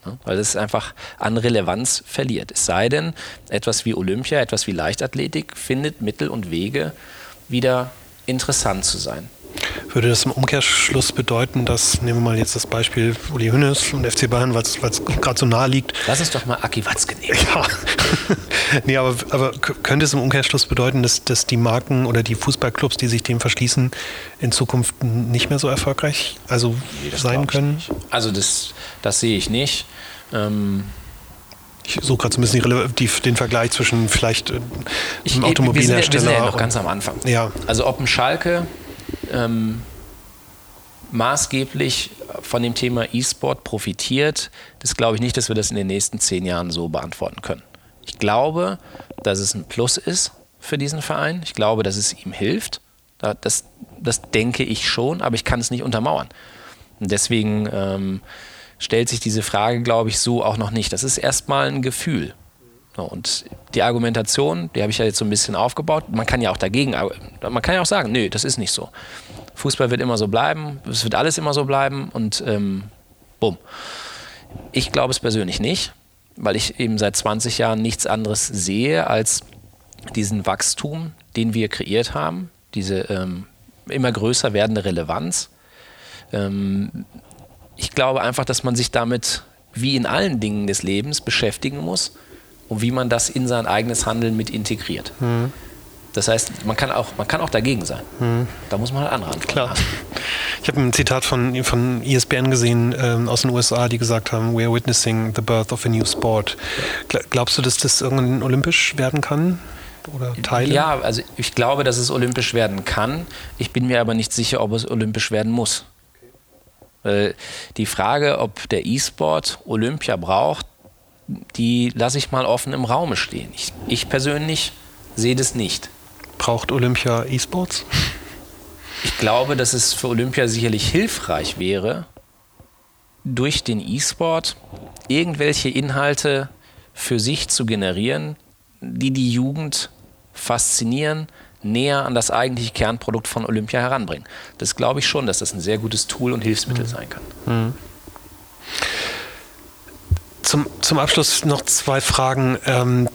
Ne? Weil es einfach an Relevanz verliert. Es sei denn, etwas wie Olympia, etwas wie Leichtathletik findet Mittel und Wege, wieder interessant zu sein. Würde das im Umkehrschluss bedeuten, dass, nehmen wir mal jetzt das Beispiel Uli Hünnes und FC Bayern, weil es gerade so nahe liegt. Lass uns doch mal Aki Watzke nehmen. Ja. nee, aber, aber könnte es im Umkehrschluss bedeuten, dass, dass die Marken oder die Fußballclubs, die sich dem verschließen, in Zukunft nicht mehr so erfolgreich also nee, sein können? Also das, das sehe ich nicht. Ähm ich suche gerade so ein bisschen die, den Vergleich zwischen vielleicht äh, einem Automobilhersteller. Wir sind ja noch ganz am Anfang. Ja. Also ob ein Schalke ähm, maßgeblich von dem Thema E-Sport profitiert, das glaube ich nicht, dass wir das in den nächsten zehn Jahren so beantworten können. Ich glaube, dass es ein Plus ist für diesen Verein. Ich glaube, dass es ihm hilft. Das, das denke ich schon, aber ich kann es nicht untermauern. Und deswegen ähm, stellt sich diese Frage, glaube ich, so auch noch nicht. Das ist erstmal ein Gefühl. Und die Argumentation, die habe ich ja jetzt so ein bisschen aufgebaut. Man kann ja auch dagegen, man kann ja auch sagen, nö, das ist nicht so. Fußball wird immer so bleiben, es wird alles immer so bleiben und ähm, bumm. Ich glaube es persönlich nicht, weil ich eben seit 20 Jahren nichts anderes sehe als diesen Wachstum, den wir kreiert haben, diese ähm, immer größer werdende Relevanz. Ähm, ich glaube einfach, dass man sich damit wie in allen Dingen des Lebens beschäftigen muss und wie man das in sein eigenes Handeln mit integriert. Mhm. Das heißt, man kann auch, man kann auch dagegen sein. Mhm. Da muss man halt andere Antworten Klar. Haben. Ich habe ein Zitat von, von ESPN gesehen ähm, aus den USA, die gesagt haben, we are witnessing the birth of a new sport. Glaubst du, dass das irgendwann olympisch werden kann? Oder Teile? Ja, also ich glaube, dass es olympisch werden kann. Ich bin mir aber nicht sicher, ob es olympisch werden muss. Weil die Frage, ob der E-Sport Olympia braucht, die lasse ich mal offen im Raume stehen. Ich, ich persönlich sehe das nicht. Braucht Olympia E-Sports? Ich glaube, dass es für Olympia sicherlich hilfreich wäre, durch den E-Sport irgendwelche Inhalte für sich zu generieren, die die Jugend faszinieren, näher an das eigentliche Kernprodukt von Olympia heranbringen. Das glaube ich schon, dass das ein sehr gutes Tool und Hilfsmittel mhm. sein kann. Mhm. Zum, zum Abschluss noch zwei Fragen. Ähm,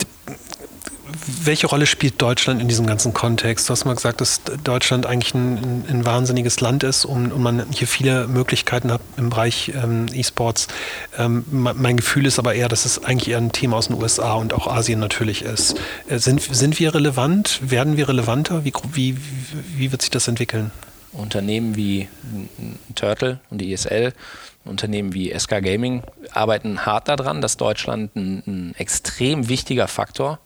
welche Rolle spielt Deutschland in diesem ganzen Kontext? Du hast mal gesagt, dass Deutschland eigentlich ein, ein wahnsinniges Land ist und, und, man hier viele Möglichkeiten hat im Bereich ähm, E-Sports. Ähm, mein Gefühl ist aber eher, dass es eigentlich eher ein Thema aus den USA und auch Asien natürlich ist. Äh, sind, sind wir relevant? Werden wir relevanter? Wie, wie, wie wird sich das entwickeln? Unternehmen wie Turtle und die ESL Unternehmen wie SK Gaming arbeiten hart daran, dass Deutschland ein, ein extrem wichtiger Faktor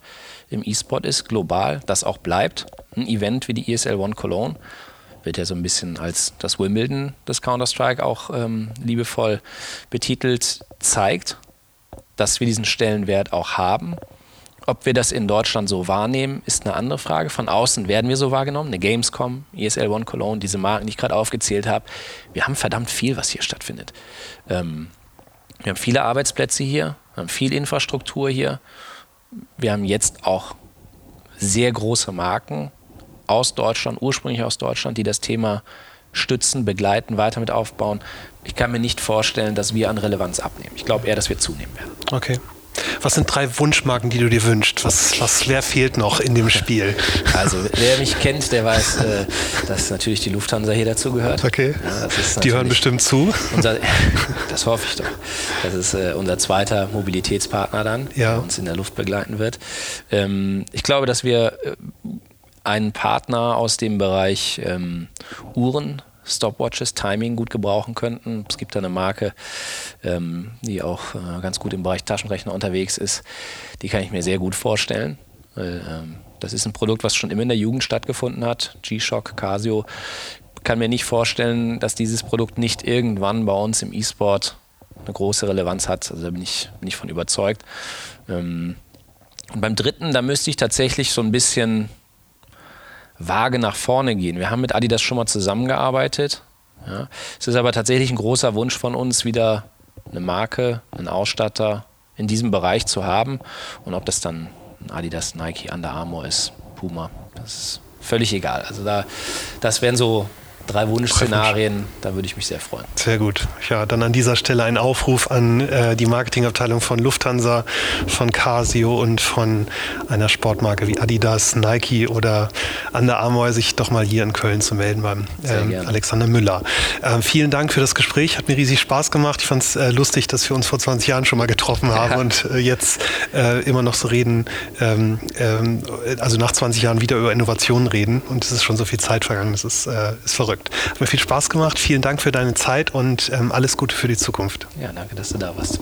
im E-Sport ist, global, das auch bleibt. Ein Event wie die ESL One Cologne wird ja so ein bisschen als das Wimbledon des Counter-Strike auch ähm, liebevoll betitelt, zeigt, dass wir diesen Stellenwert auch haben ob wir das in Deutschland so wahrnehmen, ist eine andere Frage. Von außen werden wir so wahrgenommen. Eine Gamescom, ESL One Cologne, diese Marken, die ich gerade aufgezählt habe. Wir haben verdammt viel, was hier stattfindet. Ähm, Wir haben viele Arbeitsplätze hier, wir haben viel Infrastruktur hier. Wir haben jetzt auch sehr große Marken aus Deutschland, ursprünglich aus Deutschland, die das Thema stützen, begleiten, weiter mit aufbauen. Ich kann mir nicht vorstellen, dass wir an Relevanz abnehmen. Ich glaube eher, dass wir zunehmen werden. Okay. Was sind drei Wunschmarken, die du dir wünschst? Was, was, wer fehlt noch in dem Spiel? Also, wer mich kennt, der weiß, äh, dass natürlich die Lufthansa hier dazugehört. Okay. Ja, die hören bestimmt zu. Unser, das hoffe ich doch. Das ist äh, unser zweiter Mobilitätspartner dann, ja. der uns in der Luft begleiten wird. Ähm, ich glaube, dass wir äh, einen Partner aus dem Bereich ähm, Uhren Stopwatches, Timing gut gebrauchen könnten. Es gibt da eine Marke, ähm, die auch äh, ganz gut im Bereich Taschenrechner unterwegs ist. Die kann ich mir sehr gut vorstellen. Weil, ähm, das ist ein Produkt, was schon immer in der Jugend stattgefunden hat. G-Shock, Casio. Ich kann mir nicht vorstellen, dass dieses Produkt nicht irgendwann bei uns im E-Sport eine große Relevanz hat. Also da bin ich, bin ich von überzeugt. Ähm, und beim dritten, da müsste ich tatsächlich so ein bisschen vage nach vorne gehen. Wir haben mit Adidas schon mal zusammengearbeitet. Ja. Es ist aber tatsächlich ein großer Wunsch von uns, wieder eine Marke, einen Ausstatter in diesem Bereich zu haben. Und ob das dann Adidas, Nike, Under Armour ist, Puma, das ist völlig egal. Also da, das wären so drei Wunschszenarien, da würde ich mich sehr freuen. Sehr gut. Ja, dann an dieser Stelle ein Aufruf an äh, die Marketingabteilung von Lufthansa, von Casio und von einer Sportmarke wie Adidas, Nike oder Under Armour, sich doch mal hier in Köln zu melden beim äh, Alexander Müller. Äh, vielen Dank für das Gespräch, hat mir riesig Spaß gemacht. Ich fand es äh, lustig, dass wir uns vor 20 Jahren schon mal getroffen haben ja. und äh, jetzt äh, immer noch so reden, ähm, ähm, also nach 20 Jahren wieder über Innovationen reden und es ist schon so viel Zeit vergangen, das ist, ist verrückt ausgedrückt. Hat mir viel Spaß gemacht. Vielen Dank für deine Zeit und ähm, alles Gute für die Zukunft. Ja, danke, dass du da warst.